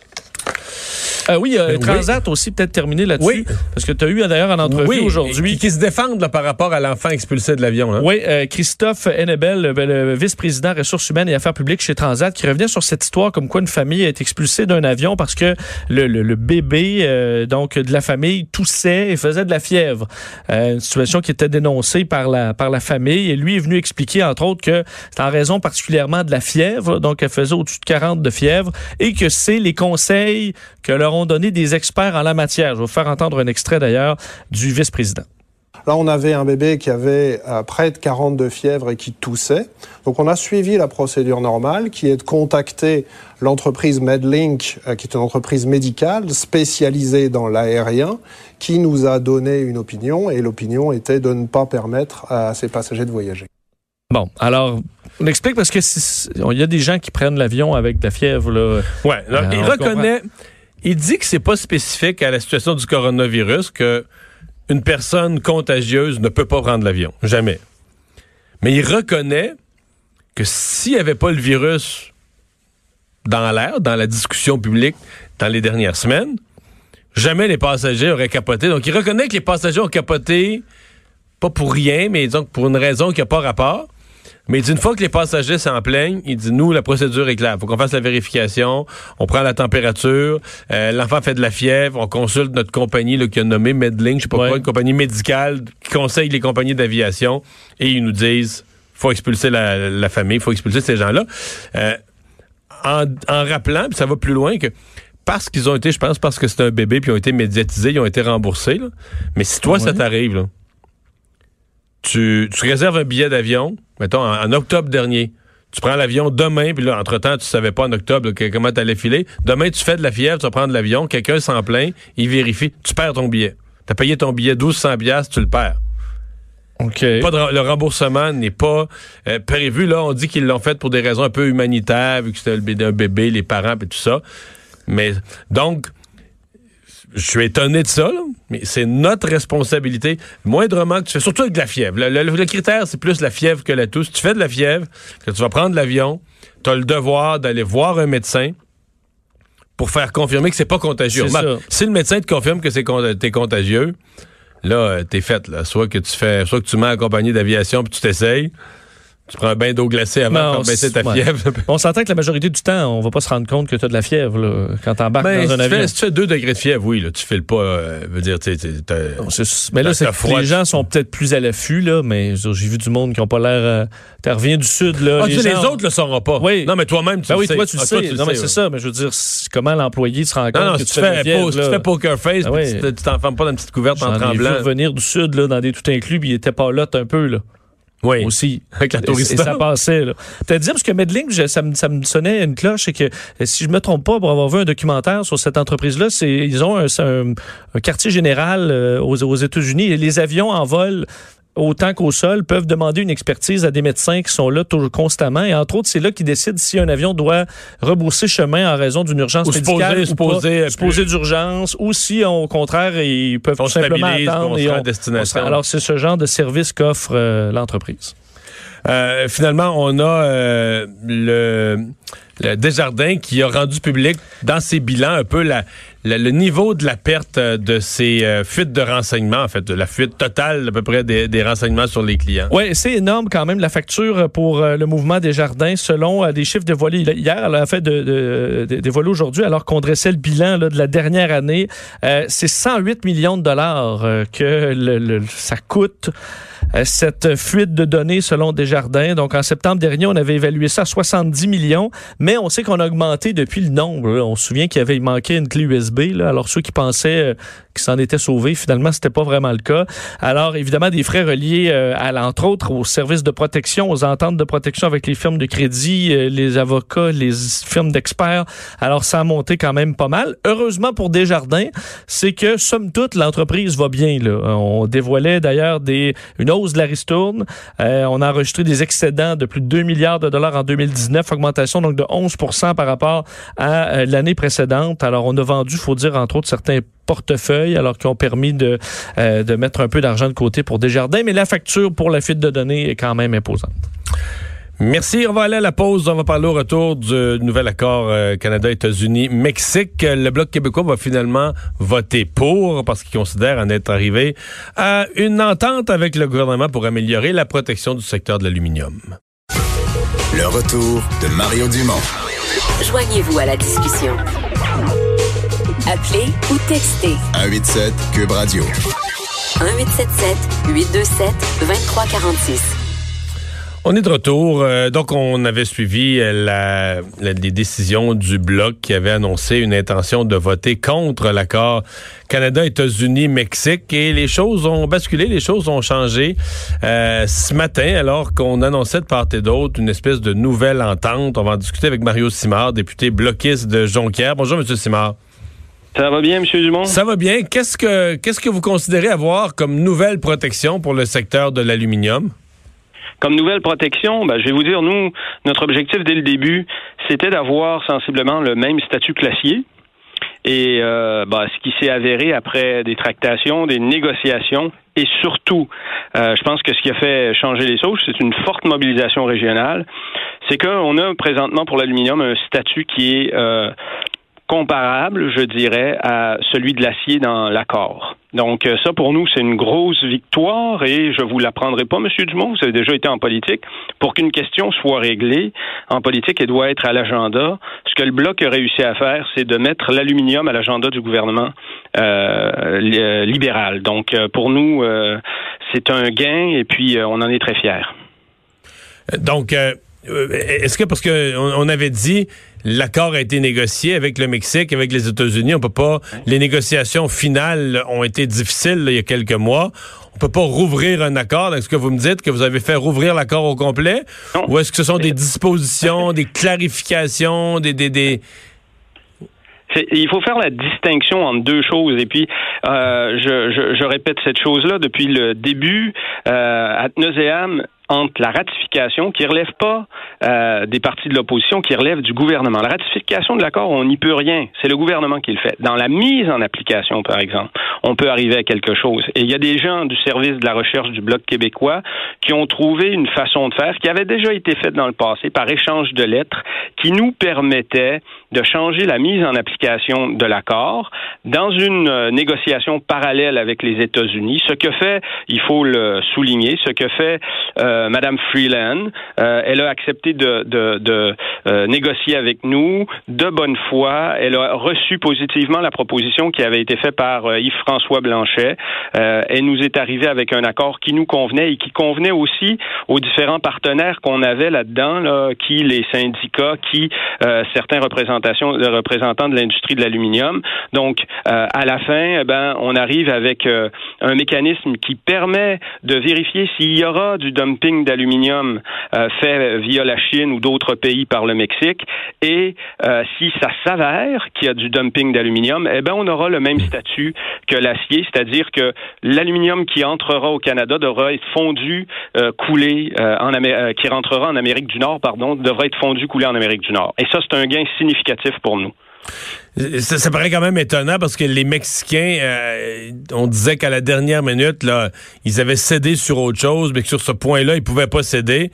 Euh, oui, euh, Ben oui. Transat aussi peut-être terminé là-dessus. Oui. Parce que tu as eu d'ailleurs en entrevue aujourd'hui. Qui, qui se défendent là, par rapport à l'enfant expulsé de l'avion. hein. Oui, euh, Christophe Hennebel, le, le vice-président ressources humaines et affaires publiques chez Transat, qui revenait sur cette histoire comme quoi une famille a été expulsée d'un avion parce que le, le- le bébé donc de la famille toussait et faisait de la fièvre. Une situation qui était dénoncée par la par la famille et lui est venu expliquer entre autres que c'est en raison particulièrement de la fièvre, donc elle faisait au-dessus de 40 de fièvre et que c'est les conseils que leur ont donné des experts en la matière. Je vais vous faire entendre un extrait d'ailleurs du vice-président. Là, on avait un bébé qui avait euh, près de 40 de fièvre et qui toussait. Donc, on a suivi la procédure normale, qui est de contacter l'entreprise Medlink, euh, qui est une entreprise médicale spécialisée dans l'aérien, qui nous a donné une opinion, et l'opinion était de ne pas permettre à ces passagers de voyager. Bon, alors, on explique parce que si- il y a des gens qui prennent l'avion avec de la fièvre. Là. Ouais, Euh, il on reconnaît, il dit que c'est pas spécifique à la situation du coronavirus que une personne contagieuse ne peut pas prendre l'avion, jamais. Mais il reconnaît que s'il n'y avait pas le virus dans l'air, dans la discussion publique dans les dernières semaines, jamais les passagers auraient capoté. Donc il reconnaît que les passagers ont capoté pas pour rien, mais que pour une raison qui n'a pas rapport. Mais il dit une fois que les passagers s'en plaignent, il dit nous, la procédure est claire. faut qu'on fasse la vérification, on prend la température, euh, l'enfant fait de la fièvre, on consulte notre compagnie là, qui a nommé Medlink, je sais pas Ouais. quoi, une compagnie médicale qui conseille les compagnies d'aviation, et ils nous disent faut expulser la, la famille, faut expulser ces gens-là. Euh, en, en rappelant, puis ça va plus loin que parce qu'ils ont été, je pense, parce que c'est un bébé, puis ils ont été médiatisés, ils ont été remboursés. là. Mais si toi, ça t'arrive, tu réserves un billet d'avion, mettons, en, en octobre dernier. Tu prends l'avion demain, puis là, entre-temps, tu savais pas en octobre là, que- comment t'allais filer. Demain, tu fais de la fièvre, tu vas prendre l'avion, quelqu'un s'en plaint, il vérifie, tu perds ton billet. T'as payé ton billet 1200 piastres, tu le perds. OK. Pas de le remboursement n'est pas euh, prévu. Là, on dit qu'ils l'ont fait pour des raisons un peu humanitaires, vu que c'était un bébé, les parents et tout ça. Mais donc, je suis étonné de ça, là, mais c'est notre responsabilité. Moindrement que tu fais, surtout avec de la fièvre. Le, le- le critère, c'est plus la fièvre que la toux. Si tu fais de la fièvre, que tu vas prendre l'avion, tu as le devoir d'aller voir un médecin pour faire confirmer que c'est pas contagieux. Ça. Si le médecin te confirme que c'est con- t'es contagieux, là, euh, t'es fait. Là. Soit que tu fais, soit que tu mets en compagnie d'aviation puis tu t'essayes. Tu prends un bain d'eau glacée avant de baisser ta ouais. fièvre. On s'entend que la majorité du temps, on va pas se rendre compte que tu as de la fièvre là, quand tu embarques Ben, dans si, un avion. fais, si tu fais 2 degrés de fièvre, oui, là, tu files pas. euh, veut dire, tu sais, t'es- t'as- Bon, c'est- Mais là, c'est les gens sont peut-être plus à l'affût, là, mais veux j'ai vu du monde qui n'ont pas l'air. Euh, tu reviens du sud, là. Ah, tu sais, les gens- autres le sauront pas. Oui. Non, mais toi-même, tu Ben le oui, sais. toi, tu le Ah, tu non, mais ouais. c'est ça. Mais je veux dire, comment l'employé se rend compte Non, non, que si tu fais fièvre, tu fais poker face, ouais. tu t'enfermes pas dans une petite couverte en tremblant. revenir du sud, là, dans des tout inclus, puis il était pas là un peu, là. Oui. Aussi. Avec la Et, et tourista. ça passait, là. Peut-être dire, parce que Medlink, je- ça, me, ça me sonnait une cloche, c'est que, euh, si je me trompe pas, pour avoir vu un documentaire sur cette entreprise-là, c'est, ils ont un, un- un quartier général euh, aux, aux États-Unis et les avions en vol autant qu'au sol, peuvent demander une expertise à des médecins qui sont là toujours constamment. Et entre autres, c'est là qu'ils décident si un avion doit rebourser chemin en raison d'une urgence Ou médicale poser- ou pas, euh, d'urgence, ou si, au contraire, ils peuvent On tout simplement attendre. on et on- à destination. on alors, c'est ce genre de service qu'offre euh, l'entreprise. Euh, finalement, on a euh, le, le Desjardins qui a rendu public dans ses bilans un peu la, la- le niveau de la perte euh, de ses euh, fuites de renseignements, en fait, de la fuite totale à peu près des, des renseignements sur les clients. Oui, c'est énorme quand même la facture pour euh, le mouvement des jardins selon euh, des chiffres dévoilés hier, elle a fait de, de, de- dévoilés aujourd'hui alors qu'on dressait le bilan là, de la dernière année. Euh, c'est 108 millions de dollars euh, que le- le- ça coûte. Euh, Cette fuite de données selon Desjardins. Donc, en septembre dernier, on avait évalué ça à 70 millions, mais on sait qu'on a augmenté depuis le nombre. On se souvient qu'il avait manqué une clé USB. Là. Alors, ceux qui pensaient euh, qu'ils s'en étaient sauvés, finalement, c'était pas vraiment le cas. Alors, évidemment, des frais reliés, euh, à, entre autres, aux services de protection, aux ententes de protection avec les firmes de crédit, les avocats, les firmes d'experts. Alors, ça a monté quand même pas mal. Heureusement pour Desjardins, c'est que, somme toute, l'entreprise va bien. Là. On dévoilait d'ailleurs des, une de la ristourne. Euh, on a enregistré des excédents de plus de 2 milliards de dollars en 2019, augmentation donc de 11% par rapport à euh, l'année précédente. Alors, on a vendu, faut dire, entre autres, certains portefeuilles, alors qui ont permis de, euh, de mettre un peu d'argent de côté pour Desjardins, mais la facture pour la fuite de données est quand même imposante. Merci. On va aller à la pause. On va parler au retour du nouvel accord euh, Canada-États-Unis-Mexique. Le Bloc québécois va finalement voter pour parce qu'il considère en être arrivé à une entente avec le gouvernement pour améliorer la protection du secteur de l'aluminium. Le retour de Mario Dumont. Joignez-vous à la discussion. Appelez ou textez 187 Cube Radio. 1877 827 2346. On est de retour. Euh, donc, on avait suivi euh, la, les décisions du Bloc qui avait annoncé une intention de voter contre l'accord Canada-États-Unis-Mexique. Et les choses ont basculé, les choses ont changé euh, ce matin, alors qu'on annonçait de part et d'autre une espèce de nouvelle entente. On va en discuter avec Mario Simard, député bloquiste de Jonquière. Bonjour, Monsieur Simard. Ça va bien, M. Dumont? Ça va bien. Qu'est-ce que qu'est-ce que vous considérez avoir comme nouvelle protection pour le secteur de l'aluminium? Comme nouvelle protection, ben, je vais vous dire, nous, notre objectif dès le début, c'était d'avoir sensiblement le même statut classier. Et euh, ben, ce qui s'est avéré après des tractations, des négociations, et surtout, euh, je pense que ce qui a fait changer les choses, c'est une forte mobilisation régionale. C'est qu'on a présentement pour l'aluminium un statut qui est euh, comparable, je dirais, à celui de l'acier dans l'accord. Donc euh, ça, pour nous, c'est une grosse victoire et je vous l'apprendrai pas, Monsieur Dumont, vous avez déjà été en politique. Pour qu'une question soit réglée, en politique, elle doit être à l'agenda. Ce que le Bloc a réussi à faire, c'est de mettre l'aluminium à l'agenda du gouvernement euh, euh libéral. Donc pour nous, c'est un gain et puis on en est très fiers. Donc, est-ce que, parce qu'on on avait dit l'accord a été négocié avec le Mexique, avec les États-Unis. On peut pas. Les négociations finales ont été difficiles il y a quelques mois. On peut pas rouvrir un accord. Est-ce que vous me dites que vous avez fait rouvrir l'accord au complet, ou est-ce que ce sont des dispositions, des clarifications, des, des, des il faut faire la distinction entre deux choses. Et puis, euh, je, je, je, répète cette chose-là depuis le début. Euh, ad nauseam, entre la ratification qui relève pas euh, des partis de l'opposition, qui relève du gouvernement. La ratification de l'accord, on n'y peut rien. C'est le gouvernement qui le fait. Dans la mise en application, par exemple, on peut arriver à quelque chose. Et il y a des gens du service de la recherche du Bloc québécois qui ont trouvé une façon de faire qui avait déjà été faite dans le passé par échange de lettres qui nous permettait de changer la mise en application de l'accord dans une euh, négociation parallèle avec les États-Unis. Ce que fait, il faut le souligner, ce que fait euh, Madame Freeland. Euh, elle a accepté de, euh, négocier avec nous de bonne foi. Elle a reçu positivement la proposition qui avait été faite par Yves-François Blanchet. elle nous est arrivée avec un accord qui nous convenait et qui convenait aussi aux différents partenaires qu'on avait là-dedans, là, qui les syndicats, qui certains représentations, représentants de l'industrie de l'aluminium. Donc, à la fin, eh ben, on arrive avec un mécanisme qui permet de vérifier s'il y aura du dumping d'aluminium euh, fait via la Chine ou d'autres pays par le Mexique. Et euh, si ça s'avère qu'il y a du dumping d'aluminium, eh ben on aura le même statut que l'acier, c'est-à-dire que l'aluminium qui entrera au Canada devra être fondu, euh, coulé en qui rentrera en Amérique du Nord, pardon, devra être fondu, coulé en Amérique du Nord. Et ça, c'est un gain significatif pour nous. Ça, paraît quand même étonnant parce que les Mexicains, euh, on disait qu'à la dernière minute, ils avaient cédé sur autre chose, mais que sur ce point-là, ils pouvaient pas céder.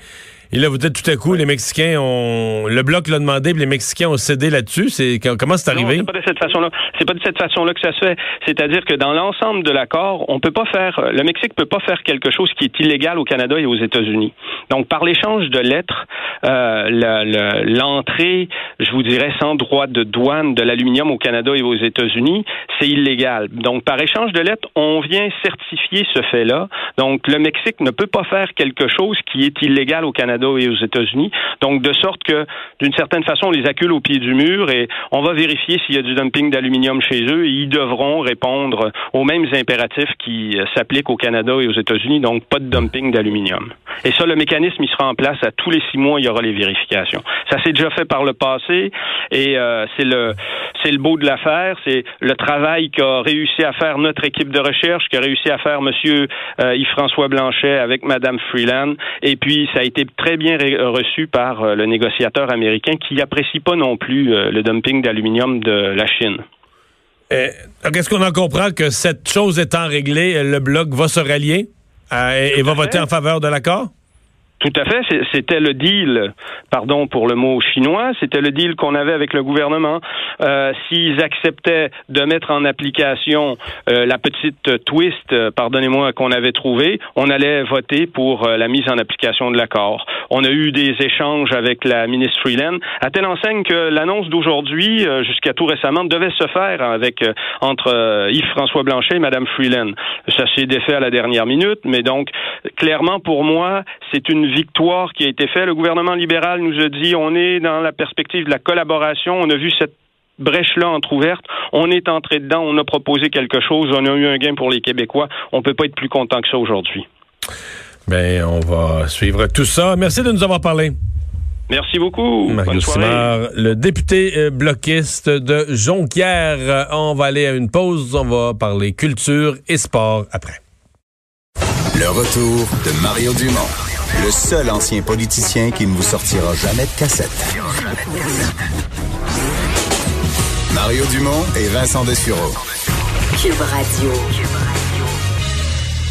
Et là, vous dites tout à coup, les Mexicains ont. Le bloc l'a demandé, puis les Mexicains ont cédé là-dessus. C'est comment c'est arrivé? c'est pas de cette façon-là. C'est pas de cette façon-là que ça se fait. C'est-à-dire que dans l'ensemble de l'accord, on peut pas faire. Le Mexique peut pas faire quelque chose qui est illégal au Canada et aux États-Unis. Donc, par l'échange de lettres, euh, l'entrée, je vous dirais, sans droit de douane de l'aluminium au Canada et aux États-Unis, c'est illégal. Donc, par échange de lettres, on vient certifier ce fait-là. Donc, le Mexique ne peut pas faire quelque chose qui est illégal au Canada et aux États-Unis. Donc, de sorte que, d'une certaine façon, on les accule au pied du mur et on va vérifier s'il y a du dumping d'aluminium chez eux et ils devront répondre aux mêmes impératifs qui euh, s'appliquent au Canada et aux États-Unis. Donc, pas de dumping d'aluminium. Et ça, le mécanisme, il sera en place à tous les six mois, il y aura les vérifications. Ça s'est déjà fait par le passé et euh, c'est le c'est le beau de l'affaire, c'est le travail qu'a réussi à faire notre équipe de recherche, qu'a réussi à faire Monsieur euh, Yves-François Blanchet avec Madame Freeland, et puis ça a été très bien reçu par euh, le négociateur américain qui n'apprécie pas non plus euh, le dumping d'aluminium de la Chine. Est-ce qu'on en comprend que cette chose étant réglée, le bloc va se rallier et va voter en faveur de l'accord? Tout à fait. C'était le deal, pardon pour le mot chinois, c'était le deal qu'on avait avec le gouvernement. Euh, S'ils acceptaient de mettre en application euh, la petite twist, euh, pardonnez-moi, qu'on avait trouvée, on allait voter pour euh, la mise en application de l'accord. On a eu des échanges avec la ministre Freeland, à telle enseigne que l'annonce d'aujourd'hui, euh, jusqu'à tout récemment, devait se faire avec entre Yves-François Blanchet et Madame Freeland. Ça s'est défait à la dernière minute, mais donc clairement pour moi, c'est une victoire qui a été faite. Le gouvernement libéral nous a dit on est dans la perspective de la collaboration. On a vu cette brèche-là entrouverte. On est entré dedans. On a proposé quelque chose. On a eu un gain pour les Québécois. On peut pas être plus content que ça aujourd'hui. Ben, on va suivre tout ça. Merci de nous avoir parlé. Merci beaucoup. Mario Bonne soirée. Simard, le député euh, bloquiste de Jonquière. On va aller à une pause. On va parler culture et sport après. Le retour de Mario Dumont, le seul ancien politicien qui ne vous sortira jamais de cassette. Mario Dumont et Vincent Dessureau. Cube Radio.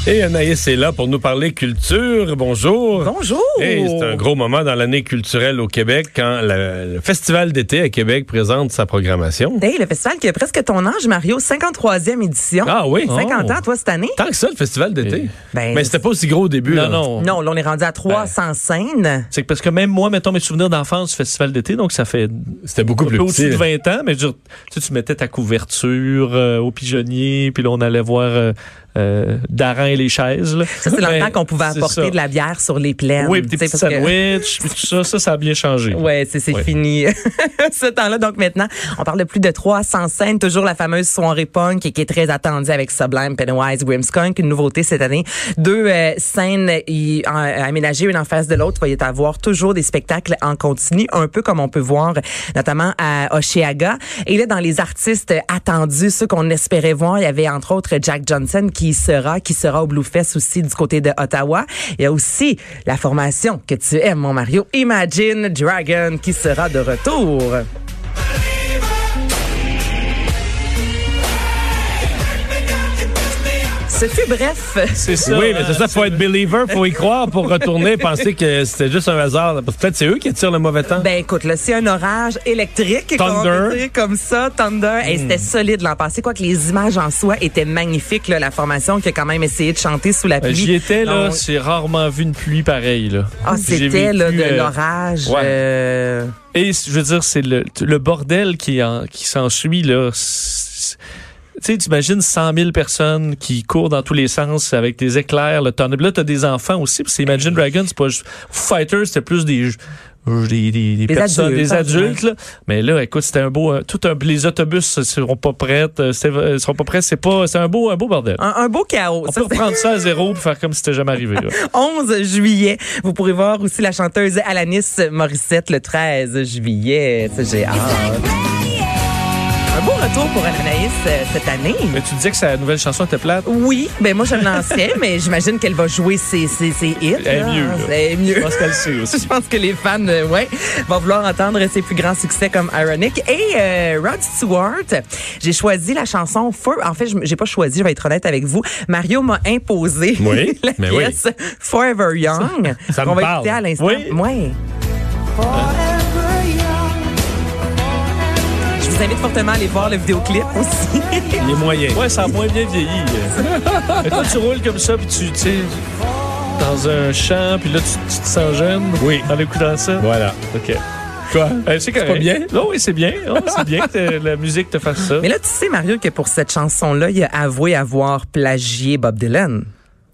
Et Anaïs est là pour nous parler culture. Bonjour. Bonjour. Et c'est un gros moment dans l'année culturelle au Québec quand le, le Festival d'été à Québec présente sa programmation. Hey, le festival qui a presque ton âge, Mario, 53e édition. Ah oui? 50 Oh. ans, toi, cette année? Tant que ça, le Festival d'été. Ben, Mais c'était pas aussi gros au début. Non, là. non. Non, là, on est rendu à 300 scènes. C'est parce que même moi, mettons mes souvenirs d'enfance du festival d'été, donc ça fait C'était beaucoup un plus peu petit. au-dessus de là. 20 ans, mais je veux dire, tu, sais, tu mettais ta couverture euh, au pigeonnier, puis là, on allait voir euh, euh, et les chaises. là. Ça, c'est longtemps qu'on pouvait apporter de la bière sur les plaines. Oui, des petits que- sandwichs, tout ça, ça, ça a bien changé. Ouais, c'est Ouais. fini ce temps-là. Donc maintenant, on parle de plus de 300 scènes. Toujours la fameuse soirée punk qui est très attendue avec Sublime, Pennywise, Grimmskunk. Une nouveauté cette année. Deux euh, scènes y- en- aménagées une en face de l'autre. Il va y avoir toujours des spectacles en continu, un peu comme on peut voir notamment à Oshiaga. Et là, dans les artistes attendus, ceux qu'on espérait voir, il y avait entre autres Jack Johnson qui y sera, qui sera au Bluefest aussi du côté de Ottawa. Il y a aussi la formation que tu aimes, mon Mario, Imagine Dragon, qui sera de retour. Ce fut bref. C'est ça. Oui, mais c'est ça, faut être believer, faut y croire pour retourner, penser que c'était juste un hasard. Parce que Peut-être c'est eux qui attirent le mauvais temps. Ben écoute, là, c'est un orage électrique, Thunder. Hmm. comme ça, Thunder. Et c'était solide l'an passé. Quoi que les images en soi étaient magnifiques, là, la formation qui a quand même essayé de chanter sous la Euh, pluie. J'y étais, là, Donc, j'ai rarement vu une pluie pareille, là. Ah, c'était là, de euh, l'orage. ouais. euh, Et je veux dire, c'est le, le bordel qui, en, qui s'ensuit, là. Tu sais, tu imagines 100 000 personnes qui courent dans tous les sens avec des éclairs, le tonnerre. Là, t'as des enfants aussi, parce que Imagine Dragons, c'est pas juste... Fighters, c'était plus des... euh, Des, des, des Des personnes, adultes, des hein, adultes, là. Mais là, écoute, c'était un beau, euh, tout un, les autobus euh, seront pas prêts, euh, seront pas prêts, c'est pas, c'est un beau, un beau bordel. un, un beau chaos. On Ça, peut reprendre ça à zéro et faire comme si c'était jamais arrivé, là. 11 juillet. Vous pourrez voir aussi la chanteuse Alanis Morissette le 13 juillet. J'ai hâte. Un beau retour pour Anaïs euh, cette année. Mais tu disais que sa nouvelle chanson était plate. Oui, ben moi je l'ancienne, mais j'imagine qu'elle va jouer ses, ses, ses hits. Elle est là. mieux, là. Elle est mieux. Je pense qu'elle sait aussi. Je pense que les fans, euh, ouais, vont vouloir entendre ses plus grands succès comme Ironic. Et euh, Rod Stewart, j'ai choisi la chanson For. En fait, je- j'ai pas choisi, je vais être honnête avec vous. Mario m'a imposé Oui, la mais oui. pièce Forever Young. Ça me qu'on va parle. écouter à l'instant. Oui. Ouais. Je vous invite fortement à aller voir le vidéoclip aussi. Les moyens. Ouais, ça a moins bien vieilli. Mais toi, tu roules comme ça, puis tu, tu sais, dans un champ, puis là, tu, tu te sens jeune. Oui. En écoutant ça. Voilà. OK. Quoi? Euh, c'est pas bien? Non, oui, c'est bien. Oh, c'est bien que la musique te fasse ça. Mais là, tu sais, Mario, que pour cette chanson-là, il a avoué avoir plagié Bob Dylan.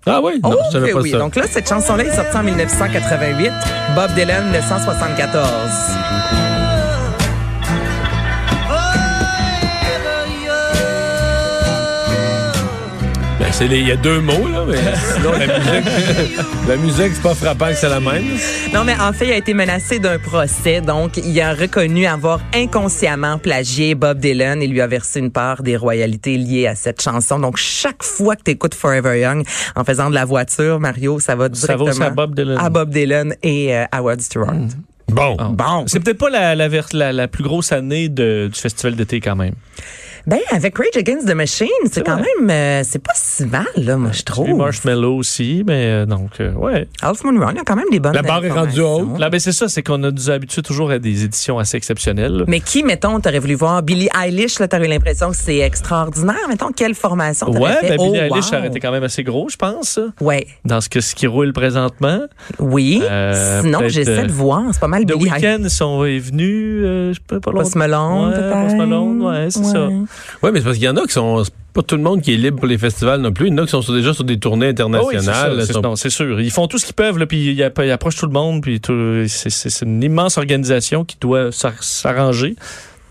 Ah oui? Non, oh, je savais que pas oui. ça. Donc là, cette chanson-là est sortie en 1988. Bob Dylan, 1974. Il y a deux mots, là, mais sinon, la musique, la musique, c'est pas frappant que c'est la même. Non, mais en fait, il a été menacé d'un procès. Donc, il a reconnu avoir inconsciemment plagié Bob Dylan et lui a versé une part des royalités liées à cette chanson. Donc, chaque fois que tu écoutes Forever Young en faisant de la voiture, Mario, ça va Ça va directement aussi à Bob Dylan. à Bob Dylan et euh, à Rod Stewart. Bon. Ah. Bon. C'est peut-être pas la, la, la, la plus grosse année de- du festival d'été quand même. Ben, avec Rage Against the Machine, c'est quand même, euh, c'est pas si mal, là, moi, je trouve. Puis Marshmallow aussi, mais euh, donc, euh, ouais. Half Moon Run, il y a quand même des bonnes La barre est rendue haute. Là, ben, c'est ça, c'est qu'on a nous habitués toujours à des éditions assez exceptionnelles. là. Mais qui, mettons, t'aurais voulu voir? Billie Eilish, là, t'aurais eu l'impression que c'est extraordinaire. Mettons, quelle formation t'aurais Ouais, fait? ben, Billie Oh, Eilish wow. aurait été quand même assez gros, je pense, Ouais, dans ce, que, ce qui roule présentement. oui. Euh, Sinon, j'essaie euh, de voir. C'est pas mal The Billie Eilish. Weeknd sont est venu, euh, je peux pas Post Malone, Ouais, peut-être. Post Malone, ouais, c'est ça. Oui, mais c'est parce qu'il y en a qui sont. Pas tout le monde qui est libre pour les festivals non plus. Il y en a qui sont déjà sur des tournées Ah oui, c'est internationales. c'est- Sont- sûr. Ils font tout ce qu'ils peuvent, là, puis ils, app- ils approchent tout le monde, puis tout- c'est- une immense organisation qui doit s'ar- s'arranger.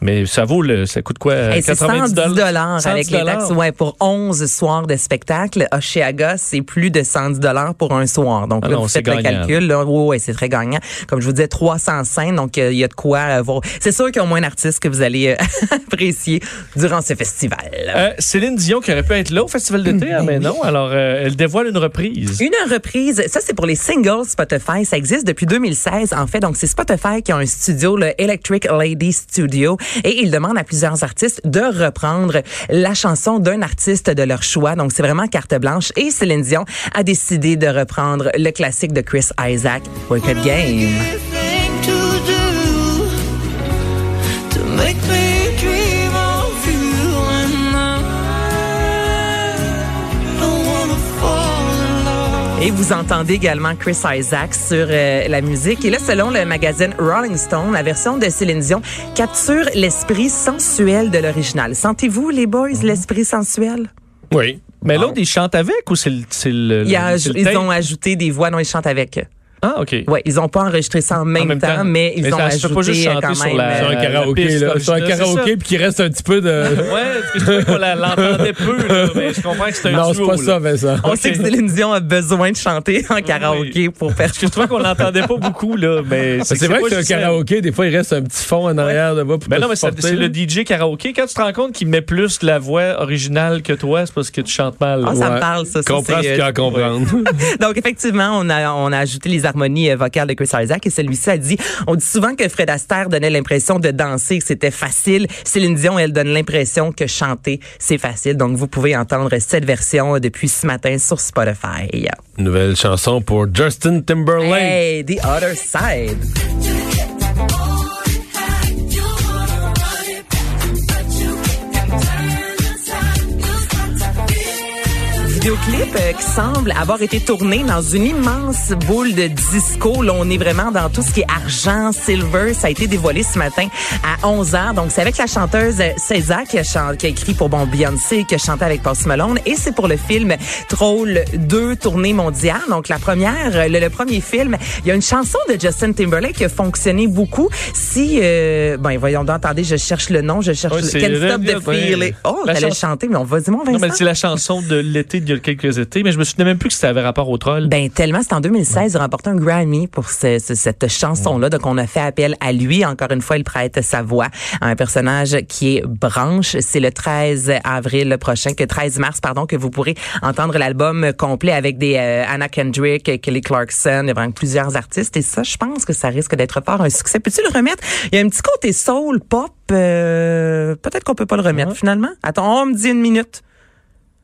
Mais ça vaut le, ça coûte quoi? Hey, c'est 110 dollars? avec les 110 taxes. Ouais, pour 11 soirs de spectacle. Oshiaga, c'est plus de 110 dollars pour un soir. Donc Ah là, non, vous faites le gagnant. calcul. Là, oui, ouais, c'est très gagnant. Comme je vous disais, 300 scènes. Donc, euh, il y a de quoi euh, voir. C'est sûr qu'il y a au moins un artiste que vous allez euh, apprécier durant ce festival. Euh, Céline Dion qui aurait pu être là au festival d'été, hein, mais non. Alors, euh, elle dévoile une reprise. Une reprise, ça c'est pour les singles Spotify, ça existe depuis 2016 en fait, donc c'est Spotify qui a un studio, le Electric Lady Studio, et ils demandent à plusieurs artistes de reprendre la chanson d'un artiste de leur choix, donc c'est vraiment carte blanche, et Céline Dion a décidé de reprendre le classique de Chris Isaac, Wicked Game. Et vous entendez également Chris Isaac sur euh, la musique. Et là, selon le magazine Rolling Stone, la version de Céline Dion capture l'esprit sensuel de l'original. Sentez-vous, les boys, l'esprit sensuel? Oui. Mais l'autre, il chante avec ou c'est le, ils ont ajouté des voix, non, ils chantent avec. Ah, OK. Ouais, ils ont pas enregistré ça en même, même temps, temps. mais ils Mais ont ça, ajouté pas juste euh, quand sur même. la- Sur un euh, karaoké, piste là. Sur un karaoké, ça. puis qui reste un petit peu de. Ouais, parce que je trouvais qu'on l'entendait peu, là, mais je comprends que c'est un non, c'est pas là. ça, Vincent. On sait que Céline Dion a besoin de chanter en karaoké pour faire Parce que je trouvais qu'on l'entendait pas beaucoup, là, mais C'est vrai pas que c'est un karaoké, des fois, il reste un petit fond en arrière de voix pour Ben non, mais c'est le DJ karaoké. Quand tu te rends compte qu'il met plus la voix originale que toi, c'est parce que tu chantes mal. Ah, ça me parle, ça. ça, Comprends c'est, ce euh, qu'il y a à comprendre. Donc, effectivement, on a, on a ajouté les harmonies vocales de Chris Isaac et celui-ci a dit, on dit souvent que Fred Astaire donnait l'impression de danser, que c'était facile. Céline Dion, elle donne l'impression que chanter, c'est facile. Donc, vous pouvez entendre cette version depuis ce matin sur Spotify. Nouvelle chanson pour Justin Timberlake. Hey, The Other Side. Vidéoclip euh, qui semble avoir été tourné dans une immense boule de disco. Là, on est vraiment dans tout ce qui est argent, silver. Ça a été dévoilé ce matin à 11 h. Donc, c'est avec la chanteuse euh, César qui a, qui a écrit pour bon Beyoncé, qui a chanté avec Post Malone. Et c'est pour le film Troll 2, tournée mondiale. Donc, la première, le, le premier film, il y a une chanson de Justin Timberlake qui a fonctionné beaucoup. Si, euh, ben, voyons attendez, je cherche le nom, je cherche Ouais, le Can't Stop the. Feeling. Oh, La t'allais chanter, mais on va dire, mon Vincent. Non, mais c'est la chanson de l'été d'il y a quelques étés, mais je me souvenais même plus que ça avait rapport au troll. Ben tellement, c'est en 2016, il a remporté un Grammy pour ce- ce- cette chanson-là. Donc on a fait appel à lui. Encore une fois, il prête sa voix à un personnage qui est Branche. C'est le 13 avril prochain, que 13 mars, pardon, que vous pourrez entendre l'album complet avec des euh, Anna Kendrick, Kelly Clarkson, il y a vraiment plusieurs artistes. Et ça, je pense que ça risque d'être fort un succès. Peux-tu le remettre? Il y a un petit côté soul, pop. euh, Peut-être qu'on peut pas le remettre finalement. Attends, on me dit une minute.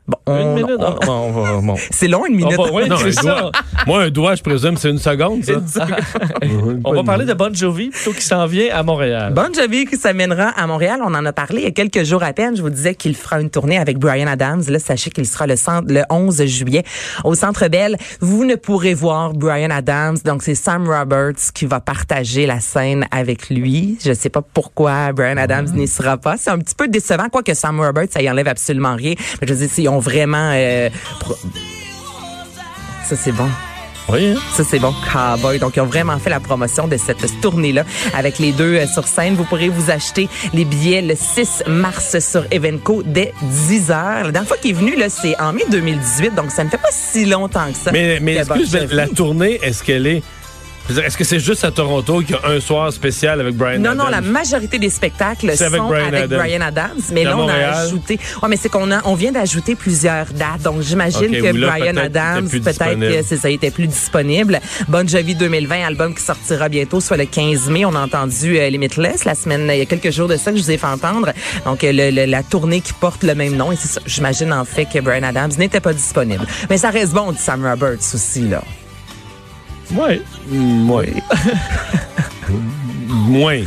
Bon, on- Une minute. on- on- on va- bon. c'est long, une minute. Va- Non, un doigt. Moi, un doigt, je présume, c'est une seconde, ça. On va parler de Bon Jovi plutôt qui s'en vient à Montréal. Bon Jovi qui s'amènera à Montréal. On en a parlé il y a quelques jours à peine. Je vous disais qu'il fera une tournée avec Brian Adams. Là, sachez qu'il sera le, centre, le 11 juillet au Centre Bell. Vous ne pourrez voir Brian Adams. Donc, c'est Sam Roberts qui va partager la scène avec lui. Je sais pas pourquoi Brian Adams n'y sera pas. C'est un petit peu décevant, quoique Sam Roberts, ça y enlève absolument rien. Mais je veux dire, ils ont vraiment... euh, pro- ça, c'est bon. Oui, hein? Ça, c'est bon. Cowboy. Donc, ils ont vraiment fait la promotion de cette tournée-là avec les deux euh, sur scène. Vous pourrez vous acheter les billets le 6 mars sur Evenco dès 10 heures. La dernière fois qu'il est venu, là, c'est en mai 2018. Donc, ça ne fait pas si longtemps que ça. Mais, mais excuse, la tournée, est-ce qu'elle est Est-ce que c'est juste à Toronto qu'il y a un soir spécial avec Brian Non, Adams? non, la majorité des spectacles avec sont avec Adams. Brian Adams. Mais là, on a ajouté. Ouais, mais c'est qu'on a, on vient d'ajouter plusieurs dates. Donc, j'imagine que là, Brian Adams, peut-être que ça, était plus disponible. Bon Jovi 2020, album qui sortira bientôt, soit le 15 mai. On a entendu euh, Limitless la semaine, il y a quelques jours de ça que je vous ai fait entendre. Donc, euh, le- le- la tournée qui porte le même nom. Et c'est ça, j'imagine en fait que Brian Adams n'était pas disponible. Mais ça reste bon, dit Sam Roberts aussi, là. Ouais. Moins. Moins.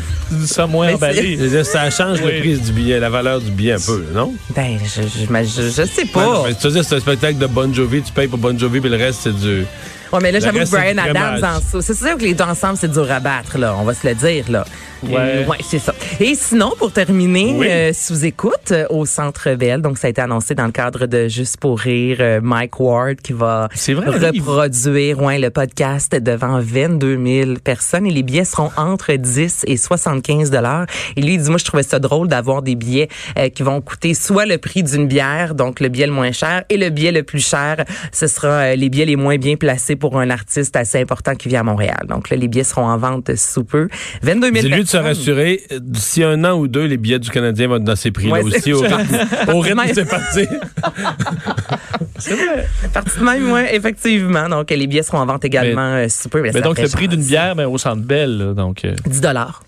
Ça moins emballé. Ça change Oui. le prix du billet, la valeur du billet un peu, non? Ben, je, je, je, je sais Ouais, pas. non, mais tu veux dire, c'est un spectacle de Bon Jovi, tu payes pour Bon Jovi, puis le reste, c'est du... Ouais, mais là, j'avoue que Brian Adams, crémage. en sous- c'est sûr que les deux ensemble, c'est dur à battre, là. On va se le dire, là. Ouais. Et, ouais, c'est ça. Et sinon, pour terminer, Oui. euh, sous écoute euh, au Centre Bell, donc ça a été annoncé dans le cadre de Juste pour rire, euh, Mike Ward qui va vrai, reproduire ouais, le podcast devant 22 000 personnes et les billets seront entre 10 et 75 dollars. Et lui, il dit, moi, je trouvais ça drôle d'avoir des billets euh, qui vont coûter soit le prix d'une bière, donc le billet le moins cher, et le billet le plus cher, ce sera euh, les billets les moins bien placés pour un artiste assez important qui vient à Montréal. Donc là, les billets seront en vente sous peu. 22 000 Dis-lui de se personnes. rassurer, d'ici un an ou deux, les billets du Canadien vont être dans ces prix-là Ouais, aussi, au rythme, au rythme c'est parti. C'est vrai. Partie de même, ouais, effectivement. Donc, les billets seront en vente également euh, sous peu. Mais donc, le prix d'une bière, ben, au centre Bell, donc. euh, 10 dollars.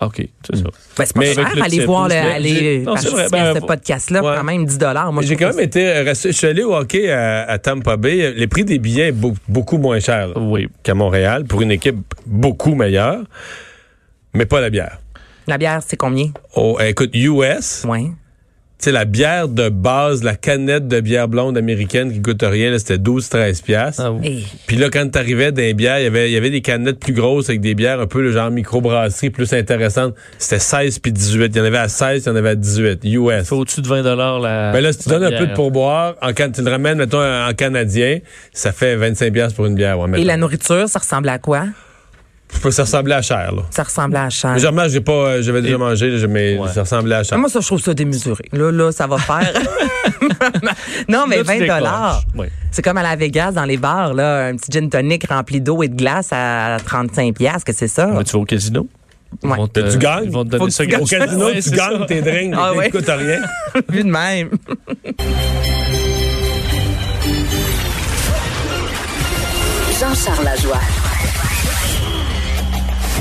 OK, c'est ça. Ben, c'est pas Mais cher. Allez voir, le, aller participer vrai, à ben, ce podcast-là. ouais. Quand même, 10 dollars. Moi, J'ai quand même été euh, resté, je suis allé au hockey à, à Tampa Bay. Les prix des billets beaucoup moins cher là, Oui. qu'à Montréal pour une équipe beaucoup meilleure, mais pas la bière. La bière, c'est combien? Oh, écoute, US, Ouais. tu sais, la bière de base, la canette de bière blonde américaine qui coûte rien, là, c'était 12-13 piastres. Ah, oui. Et Puis là, quand t'arrivais dans les bières, il y avait, il y avait des canettes plus grosses avec des bières un peu le genre microbrasserie plus intéressantes. C'était 16 puis 18. Il y en avait à 16, il y en avait à 18. US. Faut au-dessus de 20 la. Ben là, si tu donnes un peu de pourboire, en, can- tu le ramènes, mettons, en canadien, ça fait 25 piastres pour une bière. Ouais, Et la nourriture, ça ressemble à quoi? Ça ressemblait à cher, là. Ça ressemble à cher. Mais Généralement, j'ai pas, euh, j'avais déjà mangé, mais Ouais. ça ressemblait à cher. Moi, ça, je trouve ça démesuré. Là, là, ça va faire. non, mais Là, tu 20 décroches. dollars. Oui. C'est comme à la Vegas, dans les bars, là, un petit gin tonic rempli d'eau et de glace à 35 piastres, que c'est ça? Ouais, tu vas au casino? Ils Ouais. vont te- Tu gagnes? Ils vont te Faut donner que ça tu gagnes. Au casino, Ouais, tu gagnes ça. tes drinks, Ah mais ouais. ça coûte rien. Vu de même. Jean-Charles Lajoie.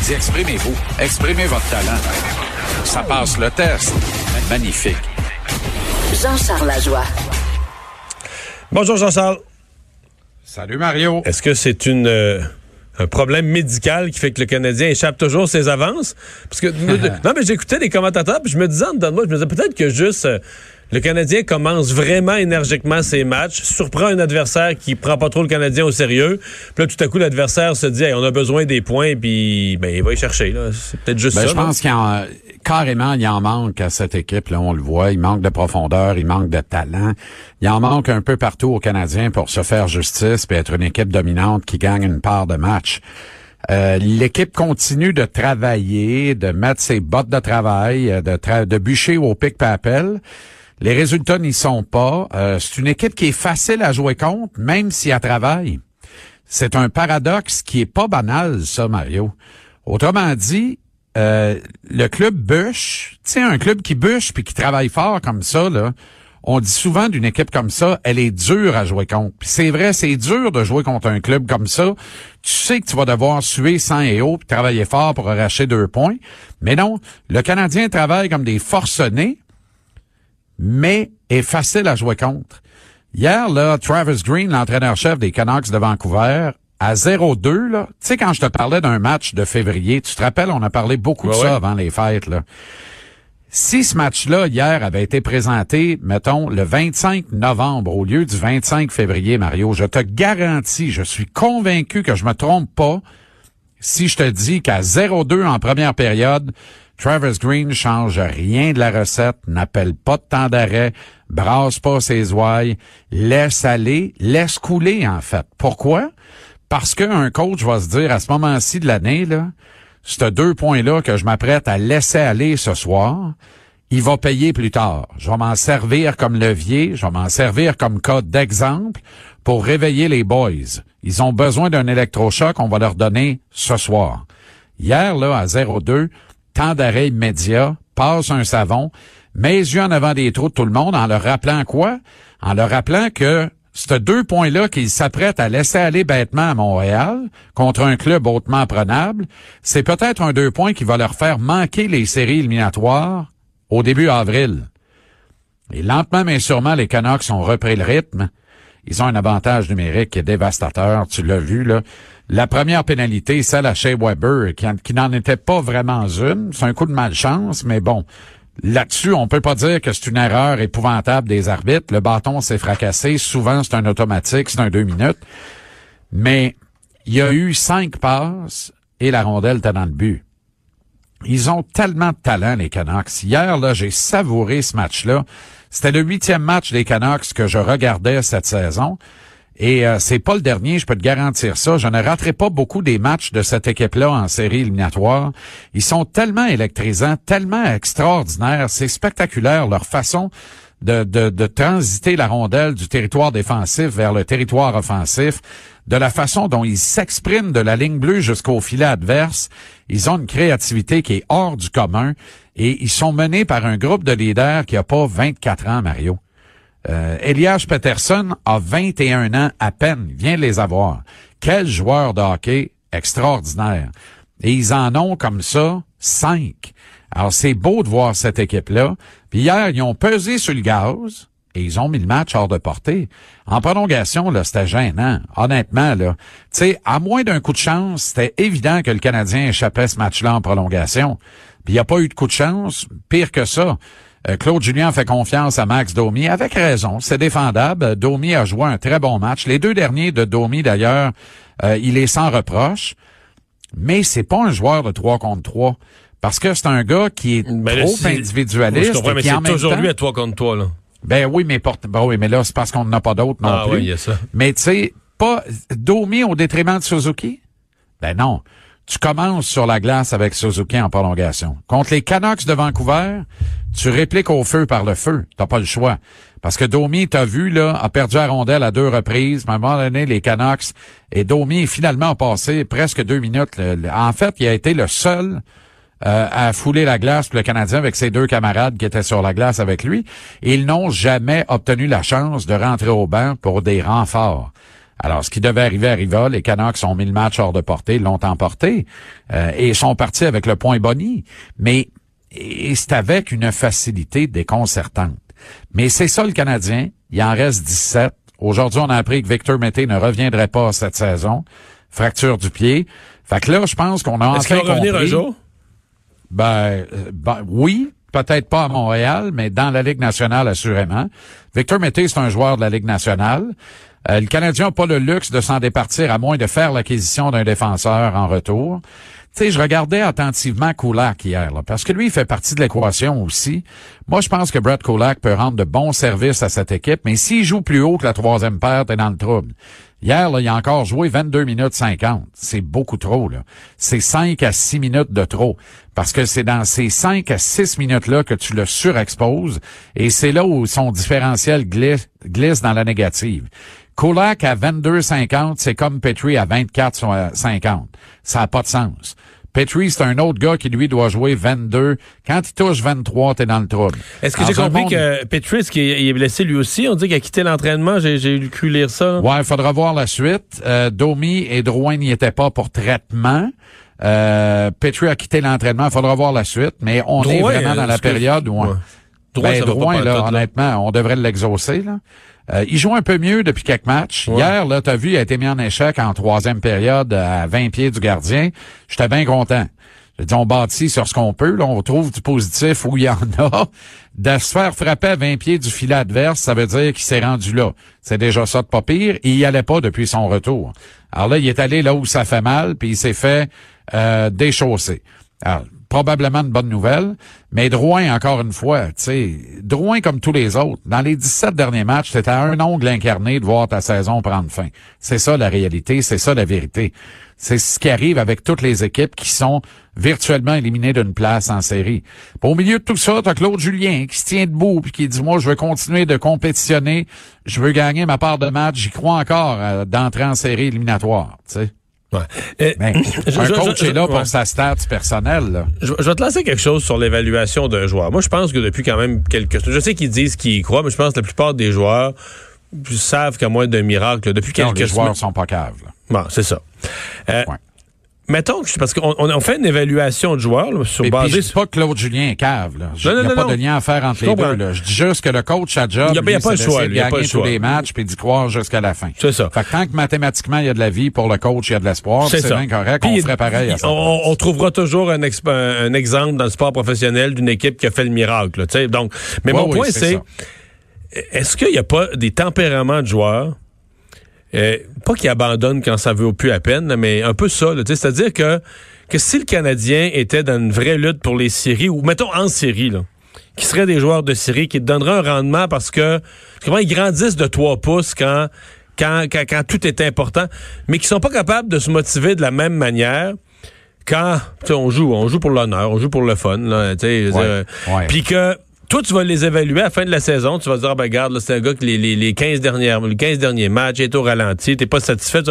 Exprimez-vous. Exprimez votre talent. Ça passe le test. Magnifique. Jean-Charles Lajoie. Bonjour, Jean-Charles. Salut Mario. Est-ce que c'est une euh, un problème médical qui fait que le Canadien échappe toujours ses avances? Parce que non, mais j'écoutais les commentateurs, puis je me disais en dedans de moi, je me disais peut-être que juste euh, le Canadien commence vraiment énergiquement ses matchs, surprend un adversaire qui prend pas trop le Canadien au sérieux. Puis là, tout à coup, l'adversaire se dit, Hey, on a besoin des points, puis ben, il va y chercher. là. C'est peut-être juste Ben, ça. je pense qu'il y en, carrément, il en manque à cette équipe. Là, on le voit. Il manque de profondeur, il manque de talent. Il en manque un peu partout aux Canadiens pour se faire justice et être une équipe dominante qui gagne une part de match. Euh, L'équipe continue de travailler, de mettre ses bottes de travail, euh, de, tra- de bûcher au pic papel. Les résultats n'y sont pas. Euh, c'est une équipe qui est facile à jouer contre, même si elle travaille. C'est un paradoxe qui est pas banal, ça, Mario. Autrement dit, euh, le club bûche, tu un club qui bûche puis qui travaille fort comme ça, là, on dit souvent d'une équipe comme ça, elle est dure à jouer contre. Puis c'est vrai, c'est dur de jouer contre un club comme ça. Tu sais que tu vas devoir suer sang et eau puis travailler fort pour arracher deux points. Mais non, le Canadien travaille comme des forcenés, mais est facile à jouer contre. Hier, là, Travis Green, l'entraîneur-chef des Canucks de Vancouver, à 0-2, là, tu sais, quand je te parlais d'un match de février, tu te rappelles, on a parlé beaucoup de Ouais, ça ouais. avant les fêtes, là. Si ce match-là, hier, avait été présenté, mettons, le 25 novembre au lieu du 25 février, Mario, je te garantis, je suis convaincu que je me trompe pas si je te dis qu'à 0-2 en première période, Travis Green change rien de la recette, n'appelle pas de temps d'arrêt, brasse pas ses ouailles, laisse aller, laisse couler, en fait. Pourquoi? Parce qu'un coach va se dire à ce moment-ci de l'année, là, ces deux points-là que je m'apprête à laisser aller ce soir, il va payer plus tard. Je vais m'en servir comme levier, je vais m'en servir comme cas d'exemple pour réveiller les boys. Ils ont besoin d'un électrochoc, on va leur donner ce soir. Hier, là, à 0-2, temps d'arrêt immédiat, passe un savon, met les yeux en avant des trous de tout le monde en leur rappelant quoi? En leur rappelant que ces deux points-là qu'ils s'apprêtent à laisser aller bêtement à Montréal contre un club hautement prenable, c'est peut-être un deux points qui va leur faire manquer les séries éliminatoires au début avril. Et lentement mais sûrement, les Canucks ont repris le rythme. Ils ont un avantage numérique qui est dévastateur, tu l'as vu là. La première pénalité, celle à Shea Weber, qui, n'en était pas vraiment une. C'est un coup de malchance, mais bon, Là-dessus, on peut pas dire que c'est une erreur épouvantable des arbitres. Le bâton s'est fracassé. Souvent, c'est un automatique, c'est un deux minutes. Mais il y a eu cinq passes et la rondelle était dans le but. Ils ont tellement de talent, les Canucks. Hier, là, j'ai savouré ce match-là. C'était le huitième match des Canucks que je regardais cette saison. Et euh, c'est pas le dernier, je peux te garantir ça. Je ne raterai pas beaucoup des matchs de cette équipe-là en série éliminatoire. Ils sont tellement électrisants, tellement extraordinaires. C'est spectaculaire leur façon de, de, de transiter la rondelle du territoire défensif vers le territoire offensif, de la façon dont ils s'expriment de la ligne bleue jusqu'au filet adverse. Ils ont une créativité qui est hors du commun et ils sont menés par un groupe de leaders qui a pas 24 ans, Mario. Euh, Elias Peterson a 21 ans à peine. Vient les avoir. Quel joueur de hockey extraordinaire. Et ils en ont comme ça cinq. Alors, c'est beau de voir cette équipe-là. Puis hier, ils ont pesé sur le gaz et ils ont mis le match hors de portée. En prolongation, là, c'était gênant. Honnêtement, là. Tu sais, à moins d'un coup de chance, c'était évident que le Canadien échappait ce match-là en prolongation. Puis il n'y a pas eu de coup de chance. Pire que ça. Euh, Claude Julien fait confiance à Max Domi, avec raison, c'est défendable. Domi a joué un très bon match. Les deux derniers de Domi, d'ailleurs, euh, il est sans reproche. Mais c'est pas un joueur de 3 contre 3. Parce que c'est un gars qui est Ben trop individualiste. Je comprends, mais c'est toujours temps- lui à toi contre toi, là. Ben oui, mais porte, ben oui, mais là, c'est parce qu'on n'en a pas d'autres non Ah plus. oui, il y a ça. Mais tu sais, pas Domi au détriment de Suzuki? Ben non. Tu commences sur la glace avec Suzuki en prolongation. Contre les Canucks de Vancouver, tu répliques au feu par le feu. T'as pas le choix. Parce que Domi, t'as vu, là, a perdu la rondelle à deux reprises. À un moment donné, les Canucks. Et Domi, finalement, a passé presque deux minutes. En fait, il a été le seul euh, à fouler la glace pour le Canadien avec ses deux camarades qui étaient sur la glace avec lui. Ils n'ont jamais obtenu la chance de rentrer au banc pour des renforts. Alors, ce qui devait arriver arriva. Les Canucks ont mis le match hors de portée, l'ont emporté euh, et sont partis avec le point boni. Mais et c'est avec une facilité déconcertante. Mais c'est ça le Canadien. Il en reste 17. Aujourd'hui, on a appris que Victor Mété ne reviendrait pas cette saison. Fracture du pied. Fait que là, je pense qu'on a Est-ce qu'il va revenir un jour? Ben, euh, ben, oui, peut-être pas à Montréal, mais dans la Ligue nationale, assurément. Victor Mété, c'est un joueur de la Ligue nationale. Euh, le Canadien n'a pas le luxe de s'en départir à moins de faire l'acquisition d'un défenseur en retour. Tu sais, je regardais attentivement Kulak hier, parce que lui, il fait partie de l'équation aussi. Moi, je pense que Brett Kulak peut rendre de bons services à cette équipe, mais s'il joue plus haut que la troisième paire, t'es dans le trouble. Hier, là, il a encore joué 22 minutes 50. C'est beaucoup trop, là. C'est 5 à 6 minutes de trop. Parce que c'est dans ces 5 à 6 minutes-là que tu le surexposes. Et c'est là où son différentiel glisse dans la négative. Kulak à 22-50, c'est comme Petrie à 24-50. Ça n'a pas de sens. Petrie, c'est un autre gars qui, lui, doit jouer 22. Quand il touche 23, t'es dans le trouble. Est-ce que j'ai compris monde- que Petris, qui est, blessé lui aussi, on dit qu'il a quitté l'entraînement, j'ai, cru lire ça. Ouais, il faudra voir la suite. Euh, Domi et Drouin n'y étaient pas pour traitement. Euh, Petrie a quitté l'entraînement. Il faudra voir la suite. Mais on est vraiment dans la que- période où... on- Ouais. Drouin, ben, Drouin, là, là. honnêtement, on devrait l'exaucer. Là. Euh, il joue un peu mieux depuis quelques matchs. Ouais. Hier, là, t'as vu, il a été mis en échec en troisième période à 20 pieds du gardien. J'étais bien content. J'ai dit, on bâtit sur ce qu'on peut. Là, on trouve du positif où il y en a. De se faire frapper à 20 pieds du filet adverse, ça veut dire qu'il s'est rendu là. C'est déjà ça de pas pire. Et il y allait pas depuis son retour. Alors là, il est allé là où ça fait mal, puis il s'est fait euh, déchausser. Alors, probablement une bonne nouvelle. Mais Drouin, encore une fois, tu sais, Drouin comme tous les autres, dans les 17 derniers matchs, c'était un ongle incarné de voir ta saison prendre fin. C'est ça la réalité, c'est ça la vérité. C'est ce qui arrive avec toutes les équipes qui sont virtuellement éliminées d'une place en série. Puis au milieu de tout ça, t'as Claude Julien qui se tient debout puis qui dit moi je veux continuer de compétitionner, je veux gagner ma part de match, j'y crois encore euh, d'entrer en série éliminatoire, tu sais. Ouais. Ben, un coach est là pour sa stat personnelle. Là. Je, je, vais te lancer quelque chose sur l'évaluation d'un joueur. Moi, je pense que depuis quand même quelques... Je sais qu'ils disent qu'ils y croient, mais je pense que la plupart des joueurs savent qu'à moins d'un miracle, depuis non, quelques les joueurs semaines... sont pas caves. Là. Bon, c'est ça. Euh, Ouais. Mettons, que- parce qu'on on fait une évaluation de joueurs là, sur Et puis, je dis pas que Claude Julien est cave. Là. Je- Non, non, il n'y a non, pas non. de lien à faire entre Je les comprends. deux. Là. Je dis juste que le coach, sa job, Il y a- il y a lui, pas le choix, il y a pas le tous choix. les matchs puis d'y croire jusqu'à la fin. C'est ça. Fait que tant que mathématiquement, il y a de la vie pour le coach, il y a de l'espoir, C'est bien correct, Puis, on ferait pareil à ça. on, on trouvera toujours un, exp- un, un exemple dans le sport professionnel d'une équipe qui a fait le miracle. là, tu sais. donc, mais Ouais, mon oui, point, c'est est-ce qu'il n'y a pas des tempéraments de joueurs, euh, pas qui abandonnent quand ça vaut plus à peine, mais un peu ça. C'est-à-dire que, que si le Canadien était dans une vraie lutte pour les séries, ou mettons en série, là, qui seraient des joueurs de série, qui te donneraient un rendement parce que comprends, ils grandissent de 3 pouces quand, quand, quand, quand tout est important, mais qui sont pas capables de se motiver de la même manière quand tu sais, on joue, on joue pour l'honneur, on joue pour le fun, là, tu sais, je veux Ouais, ouais. puis que toi, tu vas les évaluer à la fin de la saison. Tu vas dire, ah, ben, regarde, c'est un gars que les, les, les 15 dernières, les 15 derniers matchs est au ralenti, t'es pas satisfait.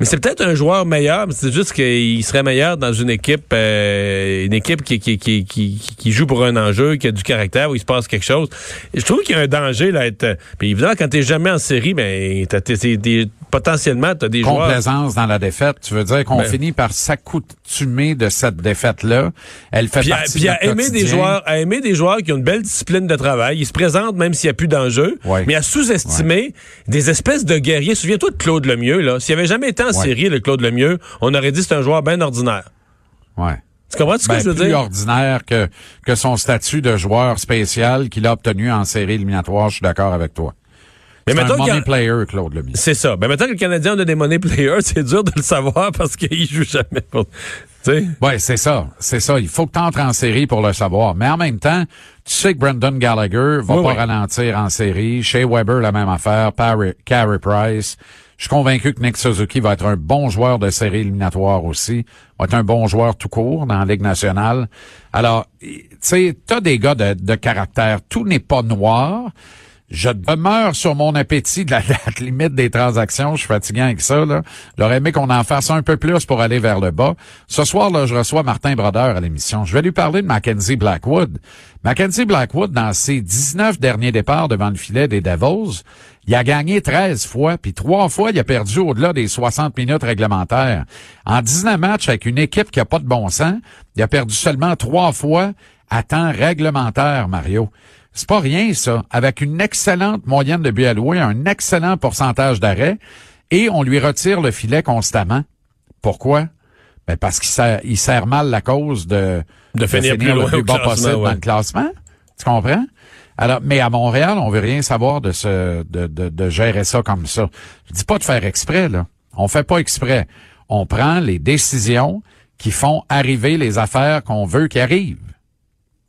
Mais c'est peut-être un joueur meilleur, mais c'est juste qu'il serait meilleur dans une équipe, euh, une équipe qui, qui, qui, qui, qui joue pour un enjeu, qui a du caractère, où il se passe quelque chose. Je trouve qu'il y a un danger là. Être, puis évidemment, quand t'es jamais en série, ben, t'as, t'es- t'es- t'es- potentiellement, t'as des joueurs. Complaisance dans la défaite, tu veux dire qu'on Ben- finit par s'accoutumer de cette défaite-là. Elle fait Puis à, partie puis de à aimer des joueurs, à aimer des joueurs qui ont une belle discipline de travail. Ils se présentent même s'il n'y a plus d'enjeu. Ouais. Mais à sous-estimer des espèces de guerriers. Souviens-toi de Claude Lemieux, là. S'il avait jamais été en Ouais. série, le Claude Lemieux, on aurait dit que c'est un joueur bien ordinaire. Ouais. Tu comprends ce que Ben, je veux plus dire? ordinaire que, que son statut de joueur spécial qu'il a obtenu en série éliminatoire, je suis d'accord avec toi. Mais C'est un a- money player, Claude Lemieux. C'est ça. Ben maintenant que le Canadien a des money players, c'est dur de le savoir parce qu'il joue jamais. pour-? Ouais, c'est ça. C'est ça. Il faut que tu entres en série pour le savoir. Mais en même temps, tu sais que Brendan Gallagher va Oui, pas oui. ralentir en série. Shea Weber, la même affaire. Parry- Carey Price. Je suis convaincu que Nick Suzuki va être un bon joueur de série éliminatoire aussi. Va être un bon joueur tout court dans la Ligue nationale. Alors, tu sais, t'as des gars de, caractère. Tout n'est pas noir. Je demeure sur mon appétit de la limite des transactions. Je suis fatigué avec ça. J'aurais aimé qu'on en fasse un peu plus pour aller vers le bas. Ce soir, là, je reçois Martin Brodeur à l'émission. Je vais lui parler de Mackenzie Blackwood. Mackenzie Blackwood, dans ses 19 derniers départs devant le filet des Devils, il a gagné 13 fois, puis trois fois, il a perdu au-delà des 60 minutes réglementaires. En 19 matchs avec une équipe qui a pas de bon sens, il a perdu seulement trois fois à temps réglementaire, Mario. C'est pas rien, ça. Avec une excellente moyenne de buts alloués, un excellent pourcentage d'arrêt, et on lui retire le filet constamment. Pourquoi? Ben parce qu'il sert, il sert mal la cause de, De finir plus loin le plus bas possible ouais. dans le classement. Tu comprends? Alors, mais à Montréal, on veut rien savoir de ce, de, de, gérer ça comme ça. Je dis pas de faire exprès, là. On fait pas exprès. On prend les décisions qui font arriver les affaires qu'on veut qui arrivent.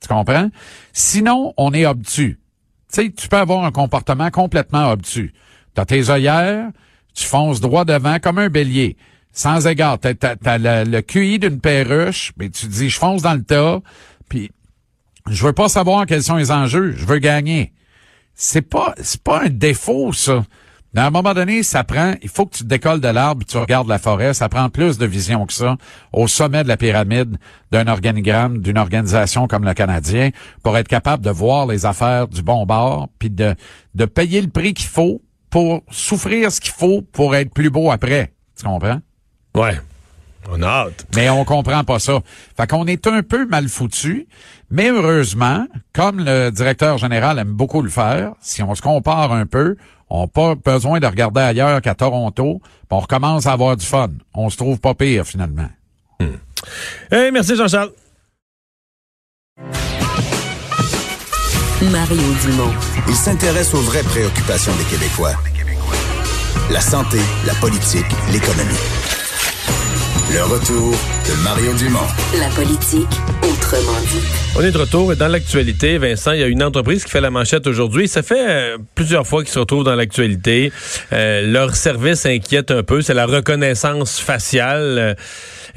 Tu comprends? Sinon, on est obtus. Tu sais, tu peux avoir un comportement complètement obtus. T'as tes œillères, tu fonces droit devant comme un bélier. Sans égard, t'as, t'as le, le QI d'une perruche, mais tu dis, je fonce dans le tas, puis je veux pas savoir quels sont les enjeux, je veux gagner. C'est pas, c'est pas un défaut, ça. À un moment donné, ça prend, il faut que tu te décolles de l'arbre tu regardes la forêt. Ça prend plus de vision que ça au sommet de la pyramide d'un organigramme, d'une organisation comme le Canadien pour être capable de voir les affaires du bon bord puis de, de payer le prix qu'il faut pour souffrir ce qu'il faut pour être plus beau après. Tu comprends? Ouais. On a hâte. Mais on comprend pas ça. Fait qu'on est un peu mal foutu. Mais heureusement, comme le directeur général aime beaucoup le faire, si on se compare un peu, on n'a pas besoin de regarder ailleurs qu'à Toronto, on recommence à avoir du fun. On se trouve pas pire finalement. Hey, merci Jean-Charles. Mario Dumont. Il s'intéresse aux vraies préoccupations des Québécois. La santé, la politique, l'économie. Le retour de Mario Dumont. La politique autrement dit. On est de retour et dans l'actualité, Vincent, il y a une entreprise qui fait la manchette aujourd'hui. Ça fait euh, plusieurs fois qu'ils se retrouvent dans l'actualité. Euh, leur service inquiète un peu, c'est la reconnaissance faciale. Euh,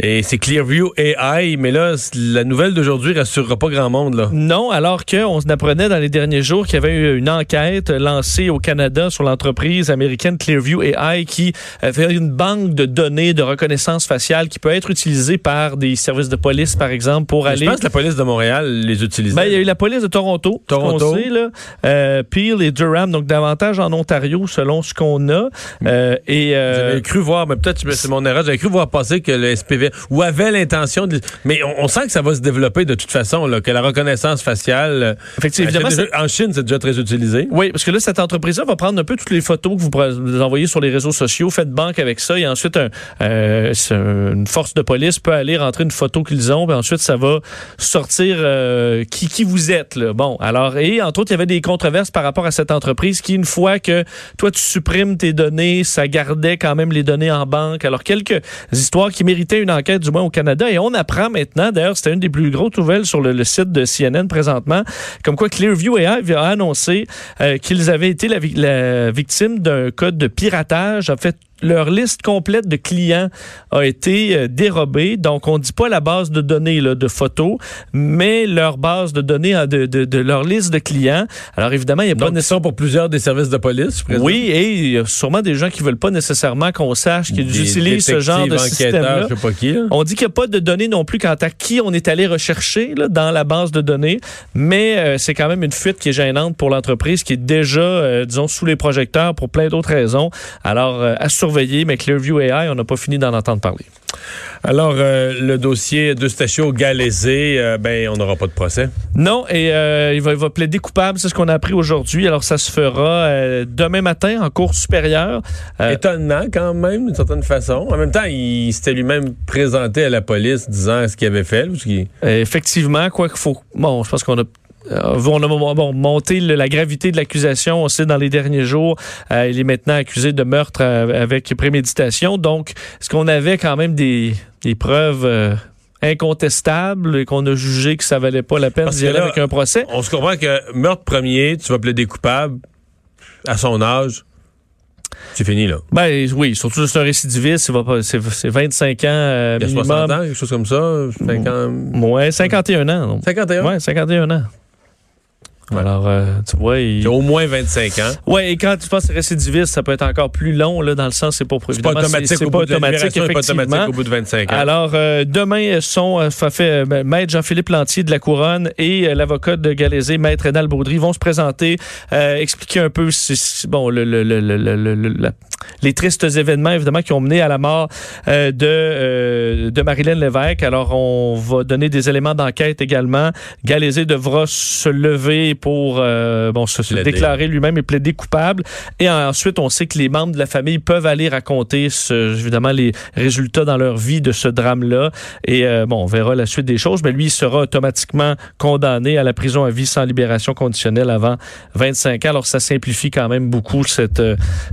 et c'est Clearview AI, mais là, la nouvelle d'aujourd'hui rassurera pas grand monde. Là. Non, alors qu'on apprenait dans les derniers jours qu'il y avait eu une enquête lancée au Canada sur l'entreprise américaine Clearview AI qui fait une banque de données de reconnaissance faciale qui peut être utilisée par des services de police, par exemple, pour aller... Je pense que la police de Montréal les utilise. Ben, il y a eu la police de Toronto, Toronto. Sait, là, euh, Peel et Durham, donc davantage en Ontario, selon ce qu'on a. Euh, et euh, J'avais cru voir, mais peut-être c'est mon erreur, j'avais cru voir passer que le SPV, ou avait l'intention de... Mais on, on, sent que ça va se développer de toute façon, là, que la reconnaissance faciale... euh, Effectivement, déjà, en Chine, c'est déjà très utilisé. Oui, parce que là, cette entreprise-là va prendre un peu toutes les photos que vous, vous envoyez sur les réseaux sociaux, faites banque avec ça, et ensuite, un, euh, une force de police peut aller rentrer une photo qu'ils ont, puis ensuite, ça va sortir euh, qui, qui vous êtes. Là. Bon, alors, et entre autres, il y avait des controverses par rapport à cette entreprise qui, une fois que toi, tu supprimes tes données, ça gardait quand même les données en banque. Alors, quelques histoires qui méritaient une enquête, du moins au Canada, et on apprend maintenant, d'ailleurs, c'était une des plus grosses nouvelles sur le, site de CNN présentement, comme quoi Clearview AI a annoncé euh, qu'ils avaient été la, la victime d'un code de piratage, en fait, leur liste complète de clients a été euh, dérobée. Donc, on ne dit pas la base de données là, de photos, mais leur base de données de, de, de leur liste de clients. Alors, évidemment, il y a Donc, pas nécessairement pour plusieurs des services de police. Je oui, et il y a sûrement des gens qui veulent pas nécessairement qu'on sache qu'ils utilisent ce genre de système-là. Je sais pas qui. Là. On dit qu'il n'y a pas de données non plus quant à qui on est allé rechercher là, dans la base de données, mais euh, c'est quand même une fuite qui est gênante pour l'entreprise qui est déjà, euh, disons, sous les projecteurs pour plein d'autres raisons. Alors, euh, à surveiller, mais Clearview AI, on n'a pas fini d'en entendre parler. Alors, euh, le dossier d'Eustachio Galaisé, euh, ben, on n'aura pas de procès. Non, et euh, il, va, il, va, plaider coupable, c'est ce qu'on a appris aujourd'hui. Alors, ça se fera demain matin en cour supérieure. Étonnant quand même, d'une certaine façon. En même temps, il s'était lui-même présenté à la police disant ce qu'il avait fait. Ou ce qui... effectivement, quoi qu'il faut... Bon, je pense qu'on a on a bon, monté la gravité de l'accusation. On sait dans les derniers jours, euh, il est maintenant accusé de meurtre euh, avec préméditation. Donc, est-ce qu'on avait quand même des, des preuves euh, incontestables et qu'on a jugé que ça valait pas la peine d'y aller avec un procès? On se comprend que meurtre premier, tu vas plaider coupable à son âge. C'est fini, là. Ben oui, surtout c'est un récidiviste, c'est 25 ans euh, Il y a minimum. 60 ans, quelque chose comme ça. 50... Ouais, 51 ans. Donc. 51? Ouais, 51 ans. Ouais. Alors, euh, tu vois, il... il a au moins 25 ans. Oui, et quand tu penses récidiviste, ça peut être encore plus long, là, dans le sens, c'est pas C'est pas automatique, c'est au, pas bout de automatique, pas automatique au bout de 25 ans. Alors, euh, demain sont, euh, fait, euh, Maître Jean-Philippe Lantier de la Couronne et euh, l'avocat de Galaisé, Maître Edal Baudry, vont se présenter, euh, expliquer un peu si, bon, le, le, le, la, les tristes événements, évidemment, qui ont mené à la mort euh, de, de Marilyn Lévesque. Alors, on va donner des éléments d'enquête également. Galaisé devra se lever pour euh, bon, se, se déclarer lui-même et plaider coupable. Et ensuite, on sait que les membres de la famille peuvent aller raconter, ce, évidemment, les résultats dans leur vie de ce drame-là. Et euh, bon, on verra la suite des choses. Mais lui, il sera automatiquement condamné à la prison à vie sans libération conditionnelle avant 25 ans. Alors, ça simplifie quand même beaucoup cette,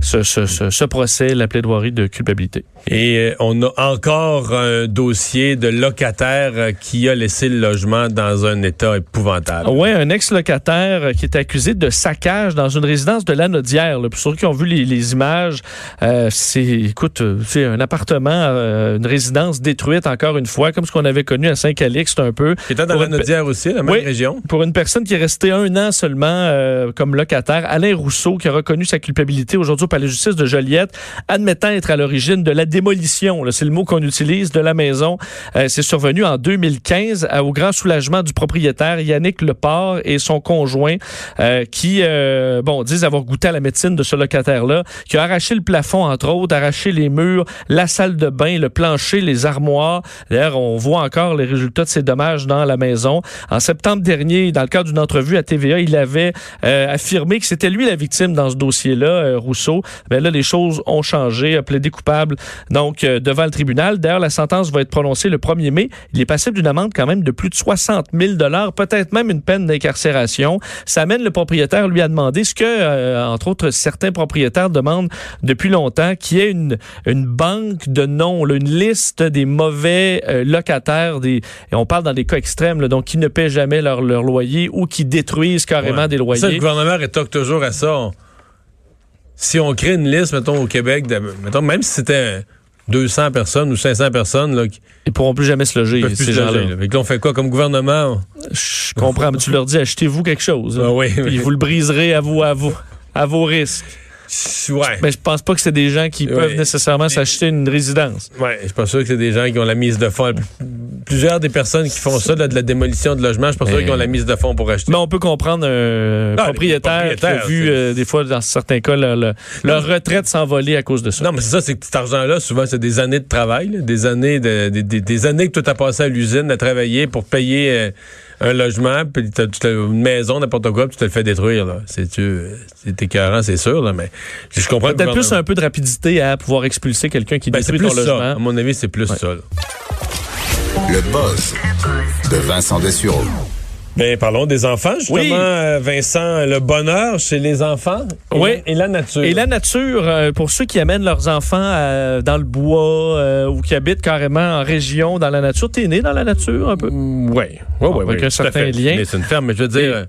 ce, ce, ce, ce procès, la plaidoirie de culpabilité. Et euh, on a encore un dossier de locataire qui a laissé le logement dans un état épouvantable. Oui, un ex-locataire qui est accusé de saccage dans une résidence de Lanaudière. Pour ceux qui ont vu les, les images, euh, c'est, écoute, c'est un appartement, euh, une résidence détruite encore une fois, comme ce qu'on avait connu à Saint-Calixte un peu. Qui était dans Lanaudière aussi, la même oui, région. Pour une personne qui est restée un an seulement euh, comme locataire, Alain Rousseau, qui a reconnu sa culpabilité aujourd'hui au palais de justice de Joliette, admettant être à l'origine de la démolition, c'est le mot qu'on utilise, de la maison. Euh, c'est survenu en 2015 à, au grand soulagement du propriétaire Yannick Leport et son conjoint euh, qui, euh, bon, disent avoir goûté à la médecine de ce locataire-là, qui a arraché le plafond, entre autres, arraché les murs, la salle de bain, le plancher, les armoires. D'ailleurs, on voit encore les résultats de ces dommages dans la maison. En septembre dernier, dans le cadre d'une entrevue à TVA, il avait euh, affirmé que c'était lui la victime dans ce dossier-là, Rousseau. Ben là, les choses ont changé, a plaidé coupable donc devant le tribunal. D'ailleurs, la sentence va être prononcée le 1er mai. Il est passible d'une amende quand même de plus de 60 000 peut-être même une peine d'incarcération. Ça amène le propriétaire, lui, à demander ce que, euh, entre autres, certains propriétaires demandent depuis longtemps, qui est une, une banque de noms, là, une liste des mauvais euh, locataires, des, et on parle dans des cas extrêmes, là, donc qui ne paient jamais leur, leur loyer ou qui détruisent carrément Ouais. des loyers. Ça, le gouvernement rétorque toujours à ça. Si on crée une liste, mettons, au Québec, de- mettons, même si c'était 200 personnes ou 500 personnes, là, qui Ils pourront plus jamais se loger, ces se gens-là. on fait quoi comme gouvernement? Je comprends, mais tu leur dis, achetez-vous quelque chose. Ah oui, Puis oui. vous le briserez à vous, à vous, à vos risques. Ouais. Mais je pense pas que c'est des gens qui Ouais. peuvent nécessairement s'acheter une résidence. Ouais, je suis pas sûr que c'est des gens qui ont la mise de fonds. Plusieurs des personnes qui font ça, là, de la démolition de logements, je suis pas sûr Mais- qu'ils ont la mise de fonds pour acheter. Mais on peut comprendre un les propriétaire qui a vu, euh, des fois, dans certains cas, leur, leur- leur retraite s'envoler à cause de ça. Non, mais c'est ça, c'est que cet argent-là, souvent, c'est des années de travail, là, des années de, des années que tu as passé à l'usine à travailler pour payer euh, un logement, puis t'as- tu te- une maison, n'importe quoi, puis tu te le fais détruire. là. C'est c'est écœurant, c'est sûr, là, mais je comprends. Peut-être plus un peu de rapidité à pouvoir expulser quelqu'un qui Ben, c'est détruit plus ton ça. logement. À mon avis, c'est plus ça. là. Le buzz de Vincent Dessureau. Ben, parlons des enfants, justement, Oui. euh, Vincent. Le bonheur chez les enfants et, Oui. la, et la nature. Et la nature, euh, pour ceux qui amènent leurs enfants euh, dans le bois euh, ou qui habitent carrément en région dans la nature, t'es né dans la nature un peu? Oui, oui, oui. Avec un certain lien. C'est une ferme, mais je veux dire, euh,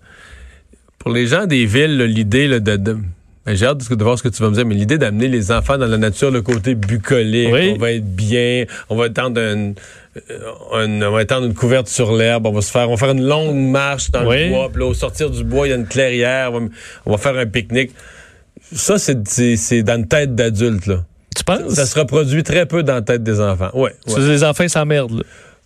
pour les gens des villes, l'idée de... de- ben, j'ai hâte de, voir ce que tu vas me dire, mais l'idée d'amener les enfants dans la nature, le côté bucolique, Oui. on va être bien, on va tendre une, euh, une- on va étendre une couverte sur l'herbe, on va se faire, on va faire une longue marche dans Oui. le bois, puis là, au sortir du bois, il y a une clairière, on va, on va faire un pique-nique. Ça, c'est, dans une tête d'adulte, là. Tu penses? Ça se reproduit très peu dans la tête des enfants. Ouais. ouais. Les enfants s'emmerdent. là.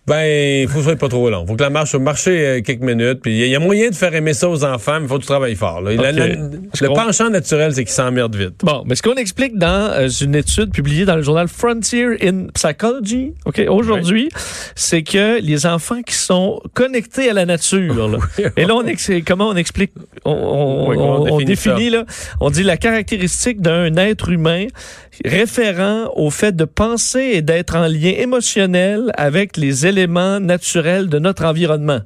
Ben, il faut que ce soit pas trop long. faut que la marche marcher euh, quelques minutes. Puis il y, a- il y a moyen de faire aimer ça aux enfants, mais il faut que tu travailles fort. là. La- la- le penchant naturel, c'est qu'ils s'emmerdent vite. Bon, mais ce qu'on explique dans euh, une étude publiée dans le journal Frontier in Psychology, ok, aujourd'hui, c'est que les enfants qui sont connectés à la nature, là, et là on comment on explique, on, on- Oui, comment on on- on définit définit là, on dit la caractéristique d'un être humain référent au fait de penser et d'être en lien émotionnel avec les éléments naturels de notre environnement.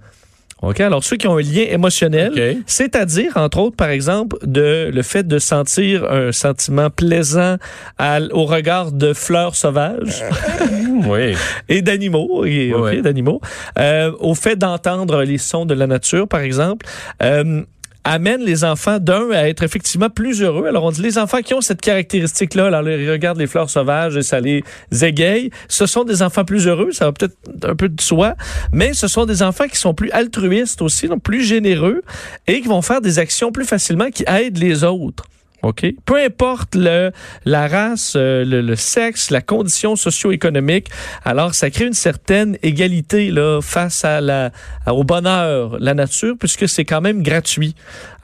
OK, alors ceux qui ont un lien émotionnel, OK. c'est-à-dire, entre autres, par exemple, de le fait de sentir un sentiment plaisant à- au regard de fleurs sauvages Oui. et d'animaux, et, d'animaux, euh, au fait d'entendre les sons de la nature, par exemple, euh, amène les enfants d'un à être effectivement plus heureux. Alors on dit les enfants qui ont cette caractéristique-là, alors ils regardent les fleurs sauvages et ça les égaye, ce sont des enfants plus heureux, ça va peut-être un peu de soi, mais ce sont des enfants qui sont plus altruistes aussi, donc plus généreux et qui vont faire des actions plus facilement qui aident les autres. OK? Peu importe le, la race, euh, le, le sexe, la condition socio-économique, alors ça crée une certaine égalité là, face à la, au bonheur, la nature, puisque c'est quand même gratuit.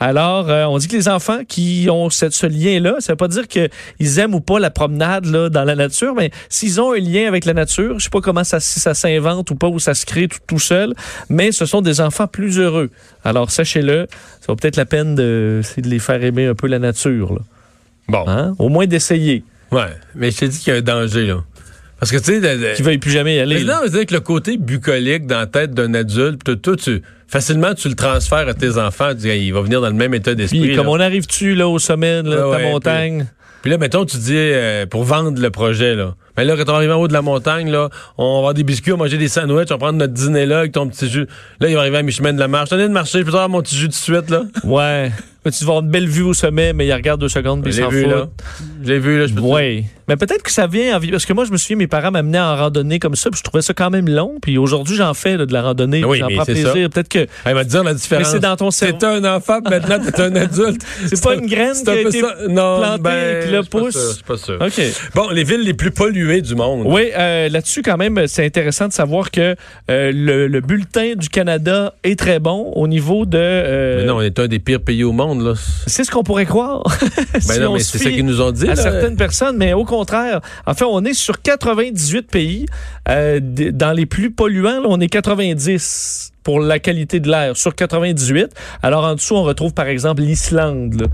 Alors, euh, on dit que les enfants qui ont ce lien-là, ça veut pas dire qu'ils aiment ou pas la promenade là, dans la nature, mais s'ils ont un lien avec la nature, je sais pas comment ça, si ça s'invente ou pas, ou ça se crée tout seul, mais ce sont des enfants plus heureux. Alors, sachez-le, ça vaut peut-être la peine de, de les faire aimer un peu la nature. Là. Bon. Hein? Au moins d'essayer. Ouais. Mais je t'ai dit qu'il y a un danger, là. Parce que, tu sais, Qui veuille plus jamais y aller. Mais là. non, c'est que le côté bucolique dans la tête d'un adulte, tout, tout, tu, facilement, tu le transfères à tes enfants. Tu dis, il va venir dans le même état d'esprit. Puis, comme on arrive-tu là, au sommet de ta ouais, montagne? Puis là, mettons, tu dis, euh, pour vendre le projet, là. Mais là, quand on va arriver en haut de la montagne, là, on va avoir des biscuits, on va manger des sandwichs, on va prendre notre dîner là avec ton petit jus. Là, il va arriver à mi-chemin de la marche. Tenez de marcher, je peux avoir mon petit jus tout de suite, là? Ouais. Mais tu vas avoir une belle vue au sommet, mais il regarde deux secondes, puis il s'en vu, fout. l'ai vu, là. Je peux Oui. Mais peut-être que ça vient en vie. Parce que moi, je me souviens, mes parents m'amenaient en randonnée comme ça, puis je trouvais ça quand même long. Puis aujourd'hui, j'en fais là, de la randonnée. Oui, puis j'en mais prends c'est plaisir. ça. Peut-être que Elle va dire la différence. Mais c'est dans ton cerveau. C'était un enfant, maintenant, t'es un adulte. c'est pas une graine qui a été ça. Non, plantée ben, et qui la je suis pas pousse. je suis pas sûr. OK. Bon, les villes les plus polluées du monde. Oui, euh, là-dessus, quand même, c'est intéressant de savoir que euh, le, le bulletin du Canada est très bon au niveau de. euh, Mais non, on est un des pires pays au monde, là. C'est ce qu'on pourrait croire. Ben Si non, on mais c'est ça fie qu'ils nous ont dit, À là. certaines personnes, mais au contraire. En fait, on est sur 98 pays. Dans les plus polluants, là, on est 90 pour la qualité de l'air sur 98. Alors en dessous, on retrouve par exemple l'Islande.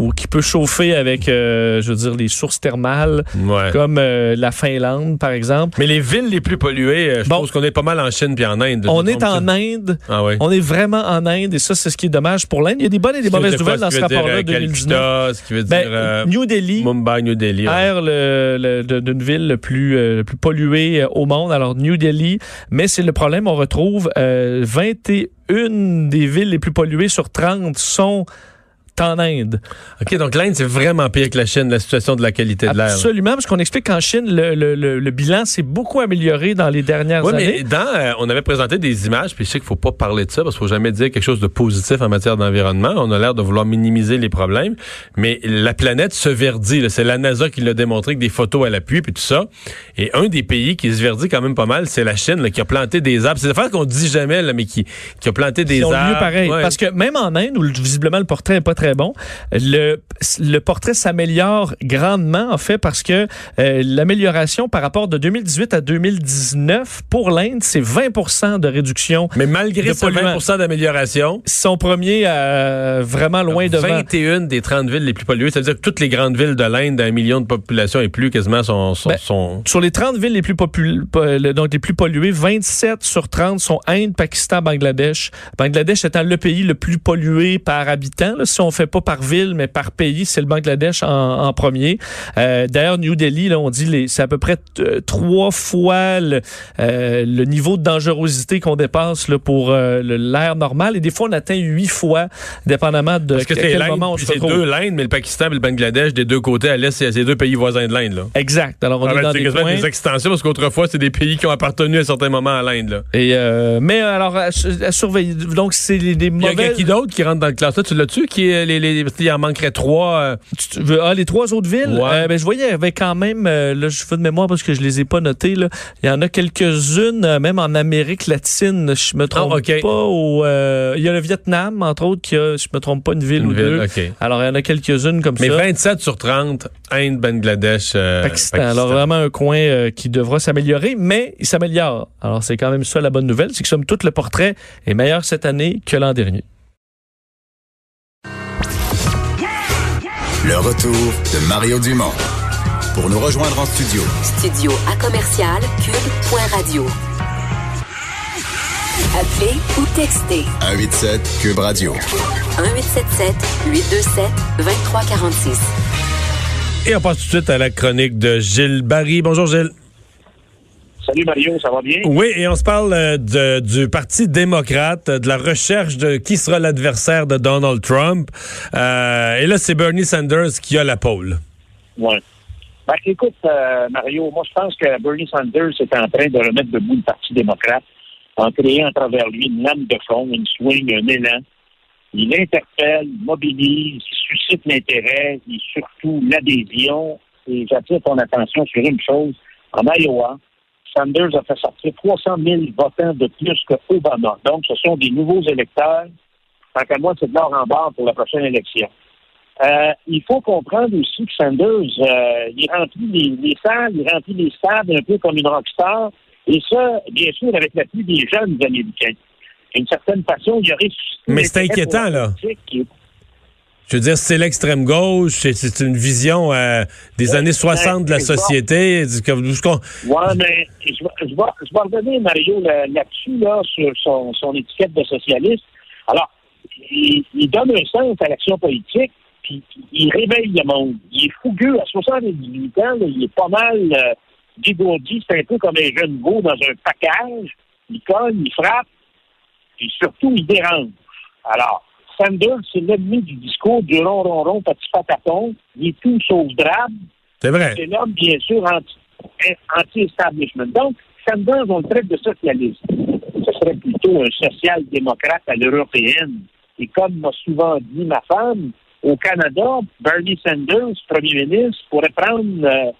Ou qui peut chauffer avec, euh, je veux dire, les sources thermales, Ouais. comme euh, la Finlande, par exemple. Mais les villes les plus polluées, euh, je pense qu'on est pas mal en Chine puis en Inde. On est en? Inde. Ah oui. On est vraiment en Inde et ça, c'est ce qui est dommage pour l'Inde. Il y a des bonnes et des mauvaises nouvelles dans Ce rapport-là euh, 2019. Calcutta, ce qui veut Ben, dire euh, New Delhi, Mumbai, New Delhi. ouais. air le, le- de- d'une ville le plus, euh, le plus polluée euh, au monde. Alors, New Delhi. Mais c'est le problème, on retrouve euh, 21 des villes les plus polluées sur 30 sont en Inde. OK, donc l'Inde, c'est vraiment pire que la Chine, la situation de la qualité de l'air. Absolument, parce qu'on explique qu'en Chine, le, le- le- le bilan s'est beaucoup amélioré dans les dernières années. mais dans, euh, on avait présenté des images, puis je sais qu'il faut pas parler de ça parce qu'il faut jamais dire quelque chose de positif en matière d'environnement. On a l'air de vouloir minimiser les problèmes, mais la planète se verdit. C'est la NASA qui l'a démontré avec des photos à l'appui puis tout ça. Et un des pays qui se verdit quand même pas mal, c'est la Chine là, qui a planté des arbres. C'est des affaires qu'on dit jamais, là, mais qui, qui a planté des Ils ont arbres. lieu pareil. Ouais. Parce que même en Inde, où le- visiblement le portrait est pas très bon, le, le portrait s'améliore grandement, en fait, parce que euh, l'amélioration par rapport de 2018 à 2019 pour l'Inde, c'est 20% de réduction. Mais malgré ce polluants. 20 d'amélioration, Ils sont premiers à vraiment loin devant. 21 des 30 villes les plus polluées. Ça veut dire que toutes les grandes villes de l'Inde d'un million de population et plus quasiment sont, sont, Ben, sont- Sur les 30 villes les plus, popul- donc les plus polluées, 27 sur 30 sont Inde, Pakistan, Bangladesh. Bangladesh étant le pays le plus pollué par habitant. là. si on fait pas par ville, mais par pays, c'est le Bangladesh en, en premier. Euh, D'ailleurs, New Delhi, là, on dit c'est à peu près euh, trois fois le, euh, le niveau de dangerosité qu'on dépasse là, pour euh, l'air normal. Et des fois, on atteint huit fois, dépendamment de Parce que quel l'Inde, moment on se retrouve. deux l'Inde, mais le Pakistan et le Bangladesh, des deux côtés à l'est, c'est deux pays voisins de l'Inde. là. Exact. Alors, on Ah est ben, dans c'est des points... des extensions parce qu'autrefois, c'est des pays qui ont appartenu à certains moments à l'Inde. là. Et euh, mais alors à, à surveiller. Donc c'est les, les Il y a mauvais. qui d'autre qui rentre dans le classement? Tu l'as-tu? Qui, est les, les, il en manquerait trois. euh, Tu veux- ah, les trois autres villes? Ouais. Euh, ben, je voyais il y avait quand même. euh, là, je fais de mémoire parce que je les ai pas notées. Là. Il y en a quelques-unes, même en Amérique latine. Je me trompe Ah, pas. Au, euh, il y a le Vietnam entre autres qui a, je me trompe pas, une ville Une ou ville, deux. Alors il y en a quelques-unes comme Mais ça. 27 sur 30, Inde, Bangladesh, euh, Pakistan. Alors vraiment un coin qui devra s'améliorer, mais il s'améliore. Alors c'est quand même ça la bonne nouvelle, c'est que somme toute le portrait est meilleur cette année que l'an dernier. Le retour de Mario Dumont. Pour nous rejoindre en studio, Studio à commercial cube.radio. Appelez ou textez 187 Cube Radio. 1877 827 2346. Et on passe tout de suite à la chronique de Gilles Barry. Bonjour Gilles. Salut Mario, ça va bien? Oui, et on se parle euh, de- du Parti démocrate, euh, de la recherche de qui sera l'adversaire de Donald Trump. Euh, et là, c'est Bernie Sanders qui a la pole. Oui. Ben, écoute, euh, Mario, moi, je pense que Bernie Sanders est en train de remettre debout le Parti démocrate en créant à travers lui une lame de fond, une swing, un élan. Il interpelle, mobilise, il suscite l'intérêt et surtout l'adhésion. Et j'attire ton attention sur une chose. En Iowa, Sanders a fait sortir 300 000 votants de plus que Obama. Donc, ce sont des nouveaux électeurs. Tant qu'à moi, c'est de l'or en barre pour la prochaine élection. Euh, il faut comprendre aussi que Sanders, euh, il remplit les, les salles, il remplit les stades un peu comme une rockstar, et ça, bien sûr, avec l'appui des jeunes Américains. D'une certaine façon, il y aurait suscité Mais c'est inquiétant, là. politique qui est- Je veux dire, c'est l'extrême gauche, c'est- une vision euh, des Ouais, années 60 de la société. qu'on- Ouais, mais je, vais- je, vais, je vais redonner, Mario, là- là-dessus, là, sur son, son étiquette de socialiste. Alors, il, il donne un sens à l'action politique, puis il réveille le monde. Il est fougueux. À 78 ans, là, il est pas mal euh, dégourdi. C'est un peu comme un jeune veau dans un package. Il cogne, il frappe, puis surtout, il dérange. Alors, Sanders, c'est l'ennemi du discours du rond, rond, rond, petit pataton. Il est tout sauf drabe. C'est vrai. C'est l'homme, bien sûr, anti- anti-establishment. Donc, Sanders, on le traite de socialiste. Ce serait plutôt un social-démocrate à l'européenne. Et comme m'a souvent dit ma femme, au Canada, Bernie Sanders, premier ministre, pourrait prendre euh,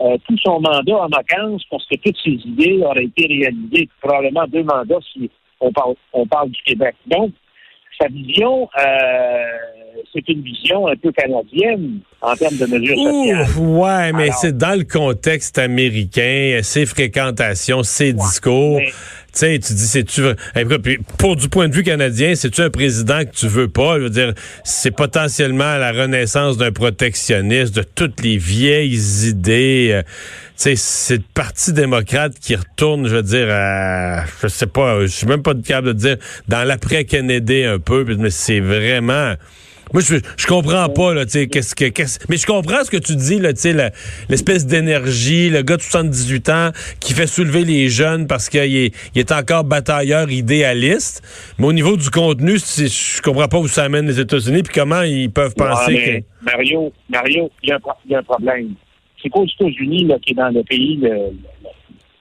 euh, tout son mandat en vacances parce que toutes ses idées auraient été réalisées, probablement deux mandats si on parle, on parle du Québec. Donc, sa vision, euh, c'est une vision un peu canadienne en termes de mesures sociales. Ouais, mais c'est dans le contexte américain, ses fréquentations, ses discours. mais- sais, tu dis, c'est-tu... eh, Pour du point de vue canadien, c'est-tu un président que tu veux pas? Je veux dire, c'est potentiellement la renaissance d'un protectionniste, de toutes les vieilles idées. euh, sais, c'est le Parti démocrate qui retourne, je veux dire, à, je sais pas, je suis même pas capable de dire, dans l'après-Kennedy un peu, mais c'est vraiment... Moi, je, je comprends pas, là, tu sais, qu'est-ce que, qu'est-ce- mais je comprends ce que tu dis, là, tu sais, l'espèce d'énergie, le gars de 78 ans qui fait soulever les jeunes parce qu'il est, il est encore batailleur idéaliste. Mais au niveau du contenu, je comprends pas où ça amène les États-Unis puis comment ils peuvent penser mais Mario, Mario, il y, y a un problème. C'est qu'aux États-Unis, là, qui est dans le pays le, le-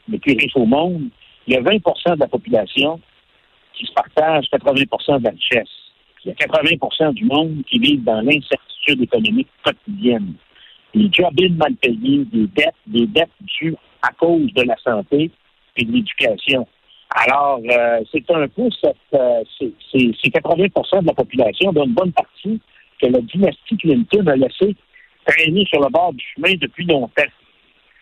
le plus riche au monde, il y a 20% de la population qui se partage 80% de la richesse. Il y a 80% du monde qui vit dans l'incertitude économique quotidienne. Des jobs mal payés, des dettes, des dettes dues à cause de la santé et de l'éducation. Alors, euh, c'est un peu cette, euh, c'est 80% de la population, dont une bonne partie que la dynastie Clinton a laissé traîner sur le bord du chemin depuis longtemps.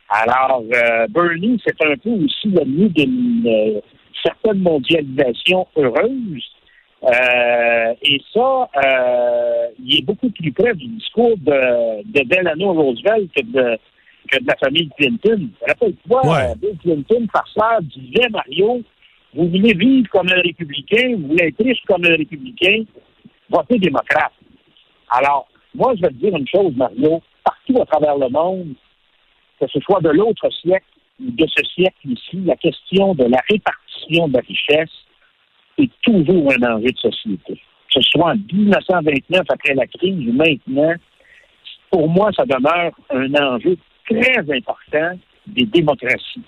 Alors, euh, Bernie, c'est un peu aussi l'ennemi d'une euh, certaine mondialisation heureuse. Euh, et ça, euh, il est beaucoup plus près du discours de, de Delano Roosevelt que de, que de la famille Clinton. Rappelle-toi, Ouais. euh, Bill Clinton, farceur, disait, Mario, vous voulez vivre comme un républicain, vous voulez être riche comme un républicain, votez démocrate. Alors, moi, je vais te dire une chose, Mario, partout à travers le monde, que ce soit de l'autre siècle ou de ce siècle ici, la question de la répartition de la richesse est toujours un enjeu de société. Que ce soit en 1929 après la crise ou maintenant, pour moi, ça demeure un enjeu très important des démocraties.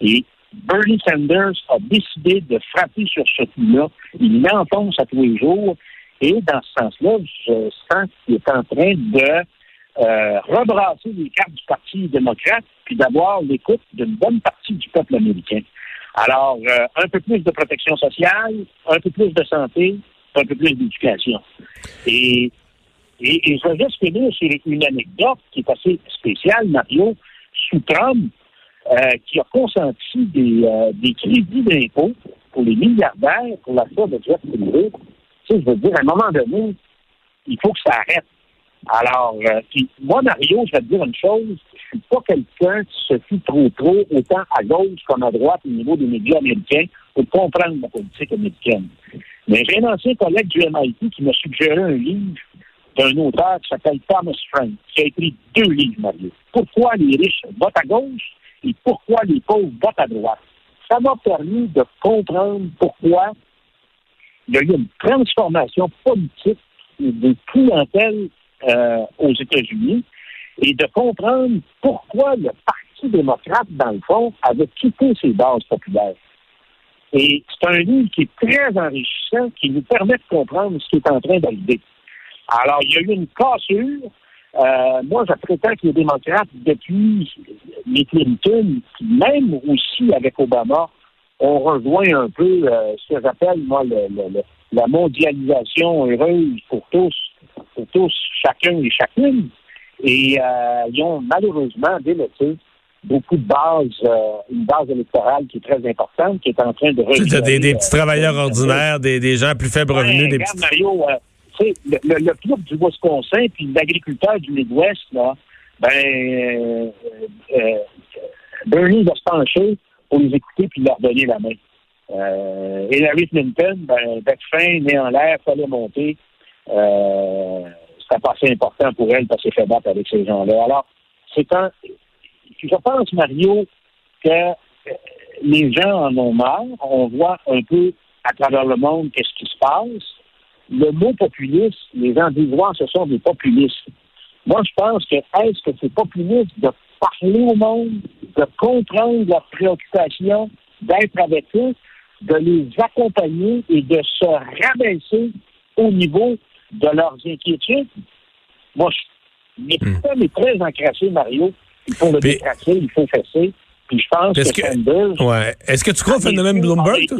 Et Bernie Sanders a décidé de frapper sur ce coup-là. Il l'enfonce à tous les jours. Et dans ce sens-là, je sens qu'il est en train de euh, rebrasser les cartes du Parti démocrate puis d'avoir l'écoute d'une bonne partie du peuple américain. Alors, euh, un peu plus de protection sociale, un peu plus de santé, un peu plus d'éducation. Et, je vais juste finir sur une anecdote qui est assez spéciale, Mario. Sous Trump, euh, qui a consenti des, euh, des crédits d'impôt pour les milliardaires pour l'achat de jets privés. Tu sais, je veux dire, à un moment donné, il faut que ça arrête. Alors, euh, moi, Mario, je vais te dire une chose, je suis pas quelqu'un qui se fie trop trop, autant à gauche comme à droite au niveau des médias américains, pour comprendre la politique américaine. Mais j'ai un ancien collègue du MIT qui m'a suggéré un livre d'un auteur qui s'appelle Thomas Frank, qui a écrit deux livres, Mario. Pourquoi les riches votent à gauche et pourquoi les pauvres votent à droite? Ça m'a permis de comprendre pourquoi il y a eu une transformation politique des clientèles euh, aux États-Unis et de comprendre pourquoi le Parti démocrate, dans le fond, avait quitté ses bases populaires. Et c'est un livre qui est très enrichissant, qui nous permet de comprendre ce qui est en train d'arriver. Alors, il y a eu une cassure. Euh, moi, je prétends que les démocrates, depuis les Clinton, même aussi avec Obama, ont rejoint un peu euh, ce que j'appelle, moi, le- la mondialisation heureuse pour tous, pour tous, chacun et chacune. Et euh, ils ont malheureusement délaissé beaucoup de bases, euh, une base électorale qui est très importante, qui est en train de des, des revirer, petits euh, travailleurs ordinaires, des, des gens à plus faible revenu, Ouais, des regarde, petits... Mario, euh, le, le, le club du Wisconsin puis l'agriculteur du Midwest, là, ben, euh, euh, Bernie va se pencher pour les écouter puis leur donner la main. Euh, Hillary Clinton, ben, fin, nez en l'air, fallait monter. Euh, C'était pas assez important pour elle parce qu'elle fait battre avec ces gens-là. Alors, c'est un. Je pense, Mario, que euh, les gens en ont marre. On voit un peu à travers le monde qu'est-ce qui se passe. Le mot populiste, les gens disent, ouais, ce sont des populistes. Moi, je pense que est-ce que c'est populiste de parler au monde, de comprendre leurs préoccupations, d'être avec eux, de les accompagner et de se rabaisser au niveau de leurs inquiétudes? Moi, je, mes système est très encrassé, Mario. Il faut le décrasser, il faut fesser. Puis je pense Est-ce que, que- Sanders... Ouais. Est-ce que tu crois au a phénomène Bloomberg, toi?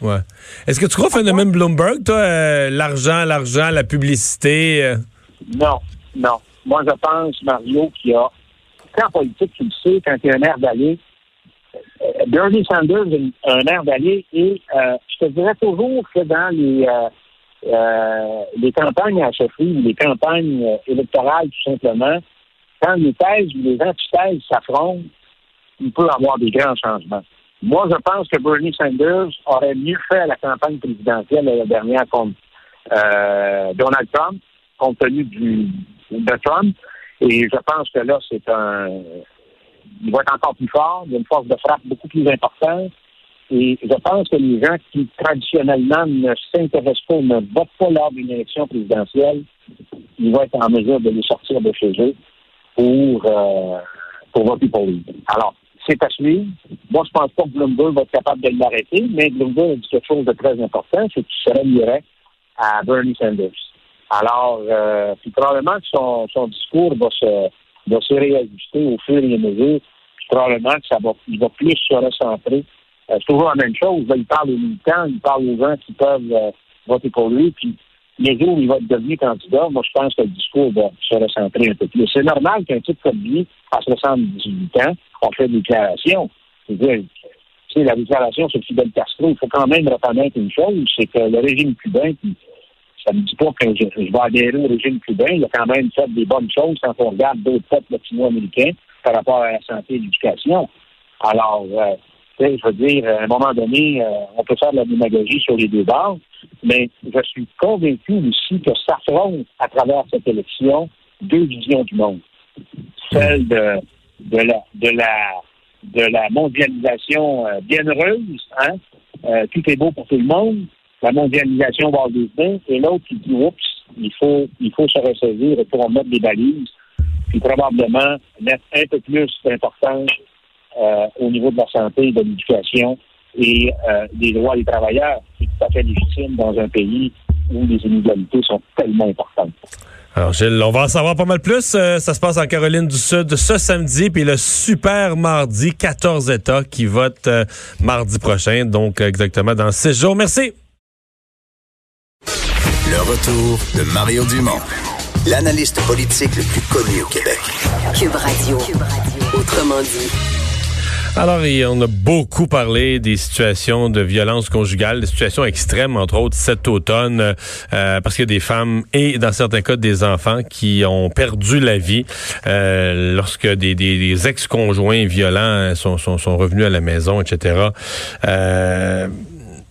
Ouais. Est-ce que tu crois au phénomène Bloomberg, toi? euh, l'argent, l'argent, la publicité. euh? Non, non. Moi, je pense, Mario, qu'il y a, quand en politique, tu le sais, quand tu es un air d'aller, euh, Bernie Sanders a un air d'aller et euh, je te dirais toujours que dans les, euh, les campagnes à chefferie ou les campagnes euh, électorales, tout simplement, quand les thèses ou les antithèses s'affrontent, il peut y avoir des grands changements. Moi, je pense que Bernie Sanders aurait mieux fait la campagne présidentielle la dernière contre euh, Donald Trump, compte tenu du, de Trump. Et je pense que là, c'est un. Il va être encore plus fort, il y a une force de frappe beaucoup plus importante. Et je pense que les gens qui traditionnellement ne s'intéressent pas, ne votent pas lors d'une élection présidentielle, ils vont être en mesure de les sortir de chez eux pour, euh, pour voter pour lui. Alors, c'est à suivre. Moi, je pense pas que Bloomberg va être capable de l'arrêter, mais Bloomberg a dit quelque chose de très important, c'est qu'il se rallierait à Bernie Sanders. Alors, euh, puis probablement que son, son discours va se, va se réajuster au fur et à mesure. Puis probablement que ça va, il va plus se recentrer. Euh, c'est toujours la même chose. Là, il parle aux militants, il parle aux gens qui peuvent euh, voter pour lui. Puis les jours où il va devenu candidat, moi, je pense que le discours va se recentrer un peu plus. C'est normal qu'un type comme lui, à 78 ans, on fait des déclarations. C'est-à-dire, la déclaration sur Fidel Castro, il faut quand même reconnaître une chose, c'est que le régime cubain, puis ça ne me dit pas que je, je, vais adhérer au régime cubain, il a quand même fait des bonnes choses quand on regarde d'autres peuples latino-américains par rapport à la santé et l'éducation. Alors, euh, je veux dire, à un moment donné, euh, on peut faire de la démagogie sur les deux bords, mais je suis convaincu aussi que s'affrontent à travers cette élection deux visions du monde. Celle de, la mondialisation euh, bienheureuse, hein? Euh, tout est beau pour tout le monde, la mondialisation va des mains, et l'autre qui dit oups, il faut il faut se ressaisir pour mettre des balises, puis probablement mettre un peu plus d'importance euh, au niveau de la santé, de l'éducation et euh, des droits des travailleurs. C'est tout à fait légitime dans un pays où les inégalités sont tellement importantes. Alors, Gilles, on va en savoir pas mal plus. Euh, ça se passe en Caroline du Sud ce samedi, puis le super mardi, 14 États qui votent euh, mardi prochain, donc exactement dans six jours. Merci. Le retour de Mario Dumont, l'analyste politique le plus connu au Québec. Cube Radio. Cube Radio. Autrement dit. Alors, on a beaucoup parlé des situations de violence conjugale, des situations extrêmes, entre autres cet automne, euh, parce qu'il y a des femmes et, dans certains cas, des enfants qui ont perdu la vie euh, lorsque des, des, ex-conjoints violents sont, sont, sont, revenus à la maison, etc. Euh,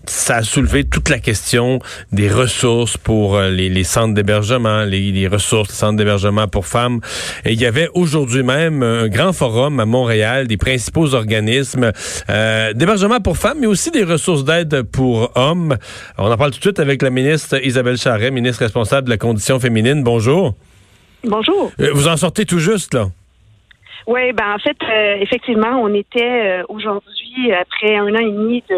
ça a soulevé toute la question des ressources pour euh, les, les centres d'hébergement, les, les, ressources, les centres d'hébergement pour femmes. Et il y avait aujourd'hui même un grand forum à Montréal des principaux organismes euh, d'hébergement pour femmes, mais aussi des ressources d'aide pour hommes. On en parle tout de suite avec la ministre Isabelle Charret, ministre responsable de la condition féminine. Bonjour. Bonjour. Euh, vous en sortez tout juste, là? Oui, ben en fait, euh, effectivement, on était euh, aujourd'hui, après un an et demi de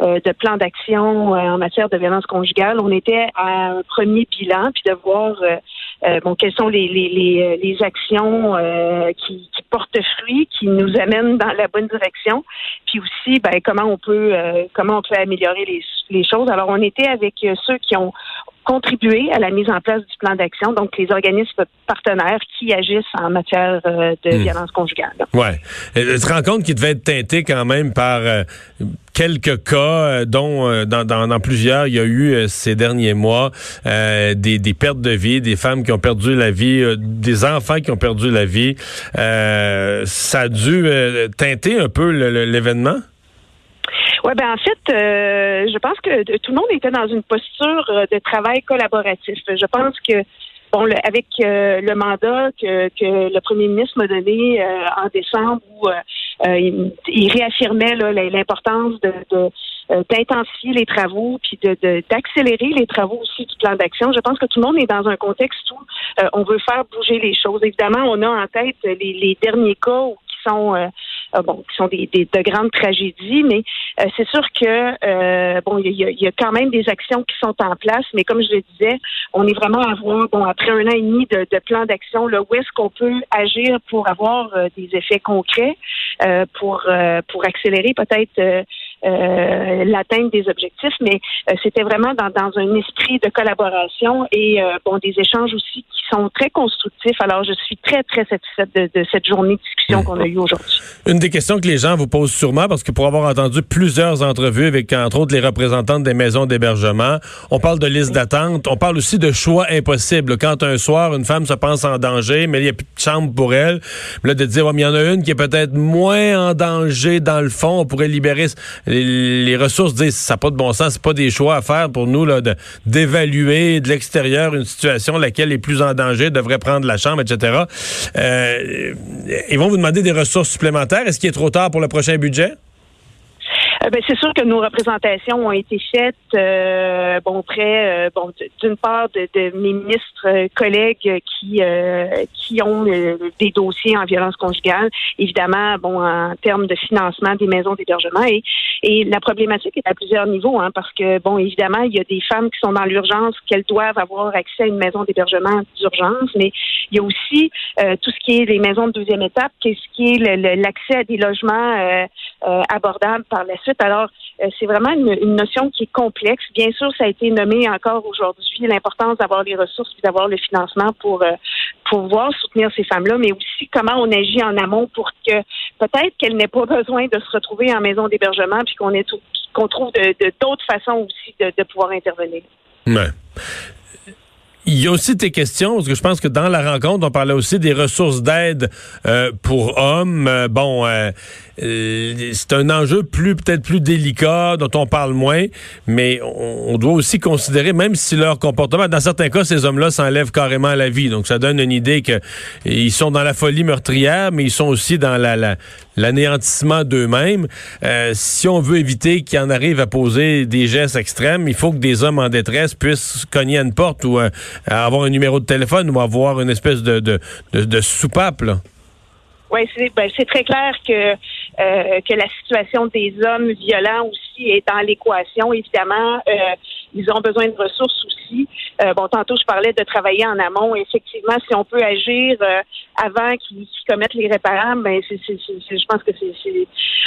de plan d'action euh, en matière de violence conjugale. On était à un premier bilan, puis de voir euh, bon quelles sont les, les, les, les actions qui, qui, portent fruit, qui nous amènent dans la bonne direction, puis aussi ben, comment on peut comment on peut améliorer les, les choses. Alors on était avec ceux qui ont contribué à la mise en place du plan d'action, donc les organismes partenaires qui agissent en matière de Hmm. violence conjugale. Ouais. Tu te rends compte qu'il devait être teinté quand même par quelques cas, euh, dont euh, dans, dans, dans, plusieurs, il y a eu euh, ces derniers mois des, des, pertes de vie, des femmes qui ont perdu la vie, des enfants qui ont perdu la vie. ça a dû teinter un peu l'événement? Oui, ben en fait, euh, je pense que tout le monde était dans une posture de travail collaboratif. Je pense que bon, le, avec euh, le mandat que, que, le premier ministre m'a donné euh, en décembre, où il, il, réaffirmait l'importance de, de d'intensifier les travaux puis de, d'accélérer les travaux aussi du plan d'action. Je pense que tout le monde est dans un contexte où euh, on veut faire bouger les choses. Évidemment, on a en tête les, les derniers cas qui sont euh, bon, qui sont des, des, de grandes tragédies, mais euh, c'est sûr que bon, il y, y, a quand même des actions qui sont en place, mais comme je le disais, on est vraiment à voir, bon, après un an et demi de, de plan d'action, là, où est-ce qu'on peut agir pour avoir des effets concrets, pour pour accélérer peut-être euh, l'atteinte des objectifs, mais euh, c'était vraiment dans, dans un esprit de collaboration et euh, bon des échanges aussi qui sont très constructifs. Alors, je suis très, très satisfaite de, de cette journée de discussion qu'on a eue aujourd'hui. Une des questions que les gens vous posent sûrement, parce que pour avoir entendu plusieurs entrevues avec, entre autres, les représentantes des maisons d'hébergement, on parle de liste d'attente, on parle aussi de choix impossibles. Quand un soir, une femme se pense en danger, mais il n'y a plus de chambre pour elle, là, de dire, ouais, il y en a une qui est peut-être moins en danger dans le fond, on pourrait libérer les, ressources, disent, ça n'a pas de bon sens, c'est pas des choix à faire pour nous, là, d'évaluer de, l'extérieur une situation laquelle est plus en danger, devrait prendre la chambre, etc. Euh, ils vont vous demander des ressources supplémentaires. Est-ce qu'il est trop tard pour le prochain budget? Euh, ben, c'est sûr que nos représentations ont été faites euh, bon auprès euh, bon d'une part de, de mes ministres euh, collègues qui euh, qui ont euh, des dossiers en violence conjugale évidemment bon en termes de financement des maisons d'hébergement et et la problématique est à plusieurs niveaux hein, parce que bon évidemment il y a des femmes qui sont dans l'urgence qu'elles doivent avoir accès à une maison d'hébergement d'urgence mais il y a aussi tout ce qui est les maisons de deuxième étape qu'est-ce qui est l'accès à des logements abordables par la suite. Alors, euh, c'est vraiment une, notion qui est complexe. Bien sûr, ça a été nommé encore aujourd'hui, l'importance d'avoir les ressources et d'avoir le financement pour euh, pouvoir soutenir ces femmes-là, mais aussi comment on agit en amont pour que peut-être qu'elles n'aient pas besoin de se retrouver en maison d'hébergement, puis qu'on trouve d'autres façons aussi de, pouvoir intervenir. Il y a aussi tes questions, parce que je pense que dans la rencontre, on parlait aussi des ressources d'aide euh, pour hommes. Bon, c'est un enjeu plus peut-être plus délicat, dont on parle moins, mais on, doit aussi considérer, même si leur comportement, dans certains cas, ces hommes-là s'enlèvent carrément à la vie. Donc, ça donne une idée que ils sont dans la folie meurtrière, mais ils sont aussi dans la, la- l'anéantissement d'eux-mêmes. Euh, si on veut éviter qu'ils en arrivent à poser des gestes extrêmes, il faut que des hommes en détresse puissent cogner à une porte ou euh, avoir un numéro de téléphone ou avoir une espèce de, de, de, de soupape. Là. Oui, ben, c'est très clair que euh, que la situation des hommes violents aussi est dans l'équation. Évidemment, euh, ils ont besoin de ressources aussi. Euh, bon, tantôt je parlais de travailler en amont. Effectivement, si on peut agir euh, avant qu'ils commettent les réparables, ben c'est- je pense que c'est,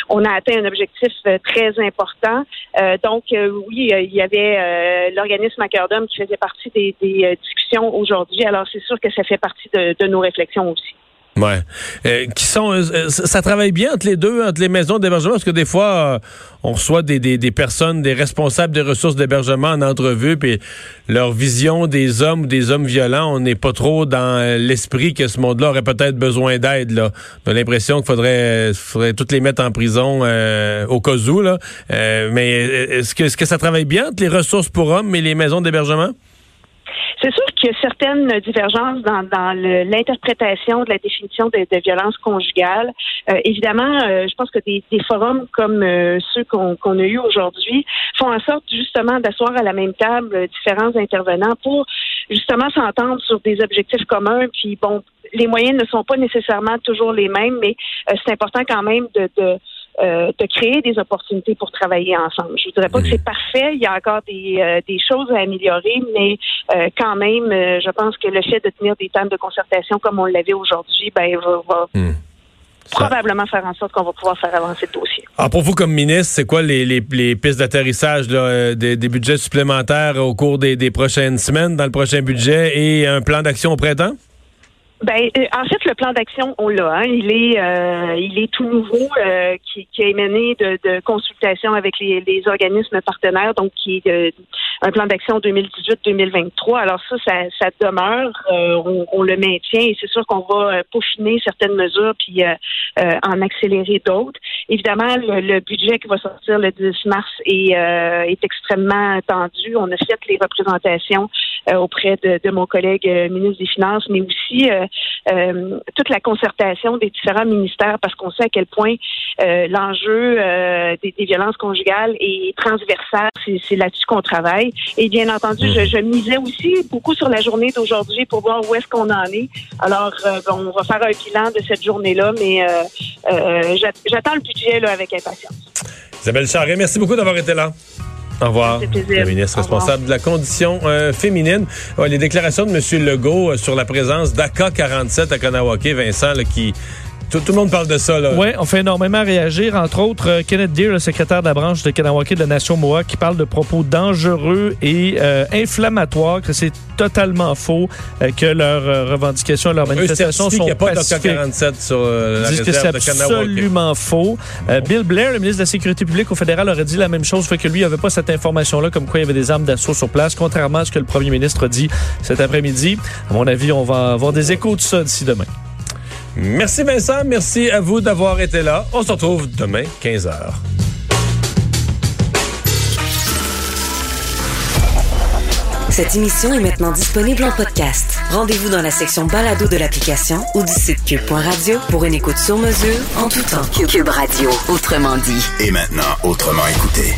on a atteint un objectif euh, très important. Donc oui, il y avait l'organisme à cœur d'homme qui faisait partie des, des, discussions aujourd'hui. Alors c'est sûr que ça fait partie de, de nos réflexions aussi. Ouais. Euh, qui sont, euh, euh, ça travaille bien entre les deux, entre les maisons d'hébergement, parce que des fois, euh, on reçoit des, des, personnes, des responsables des ressources d'hébergement en entrevue, puis leur vision des hommes ou des hommes violents, on n'est pas trop dans l'esprit que ce monde-là aurait peut-être besoin d'aide. Là. On a l'impression qu'il faudrait, faudrait toutes les mettre en prison au cas où. Là. Mais est-ce que, est-ce que ça travaille bien entre les ressources pour hommes et les maisons d'hébergement? C'est sûr qu'il y a certaines divergences dans, dans l'interprétation de la définition de, de violence conjugale. Euh, évidemment, euh, je pense que des, des forums comme euh, ceux qu'on a eus aujourd'hui font en sorte justement d'asseoir à la même table différents intervenants pour justement s'entendre sur des objectifs communs. Puis bon, les moyens ne sont pas nécessairement toujours les mêmes, mais euh, c'est important quand même de, de euh, de créer des opportunités pour travailler ensemble. Je ne dirais pas que c'est parfait, il y a encore des, euh, des choses à améliorer, mais euh, quand même, euh, je pense que le fait de tenir des tables de concertation comme on l'avait aujourd'hui, ben, va, va probablement faire en sorte qu'on va pouvoir faire avancer le dossier. Alors pour vous comme ministre, c'est quoi les, les, les pistes d'atterrissage euh, des budgets supplémentaires au cours des, des prochaines semaines dans le prochain budget et un plan d'action au printemps? Ben, euh, en fait, le plan d'action, on l'a. Hein. Il est, euh, il est tout nouveau, euh, qui, qui a émané de, de consultations avec les, les organismes partenaires, donc qui est euh, un plan d'action 2018-2023. Alors ça, ça, ça demeure, euh, on, on le maintient et c'est sûr qu'on va euh, peaufiner certaines mesures puis en accélérer d'autres. Évidemment, le, le budget qui va sortir le 10 mars est, est extrêmement tendu. On a fait les représentations auprès de, de mon collègue euh, ministre des Finances, mais aussi euh, euh, toute la concertation des différents ministères, parce qu'on sait à quel point euh, l'enjeu euh, des, des violences conjugales est transversal. C'est, là-dessus qu'on travaille. Et bien entendu, je, je misais aussi beaucoup sur la journée d'aujourd'hui pour voir où est-ce qu'on en est. Alors, euh, bon, on va faire un bilan de cette journée-là, mais euh, euh, j'a- j'attends le budget là, avec impatience. Isabelle Charret, merci beaucoup d'avoir été là. Au revoir. La ministre responsable de la condition euh, féminine. Ouais, les déclarations de M. Legault euh, sur la présence d'AK-47 à Kanawake, Vincent, là, qui Tout, tout le monde parle de ça, là. Oui, on fait énormément réagir. Entre autres, euh, Kenneth Deere, le secrétaire de la branche de Kanawake de la Nation Mohawk, qui parle de propos dangereux et euh, inflammatoires, que c'est totalement faux, euh, que leurs euh, revendications, leurs manifestations sont qu'il n'y a pas pacifiques. d'OK-47 sur la Ils disent que c'est absolument faux. Bill Blair, le ministre de la Sécurité publique au fédéral, aurait dit la même chose, fait que lui, il n'avait pas cette information-là, comme quoi il y avait des armes d'assaut sur place, contrairement à ce que le premier ministre a dit cet après-midi. À mon avis, on va avoir des échos de ça d'ici demain. Merci Vincent, merci à vous d'avoir été là. On se retrouve demain, 15h. Cette émission est maintenant disponible en podcast. Rendez-vous dans la section balado de l'application ou du site cube.radio pour une écoute sur mesure en tout temps. Cube Radio, autrement dit. Et maintenant, autrement écouté.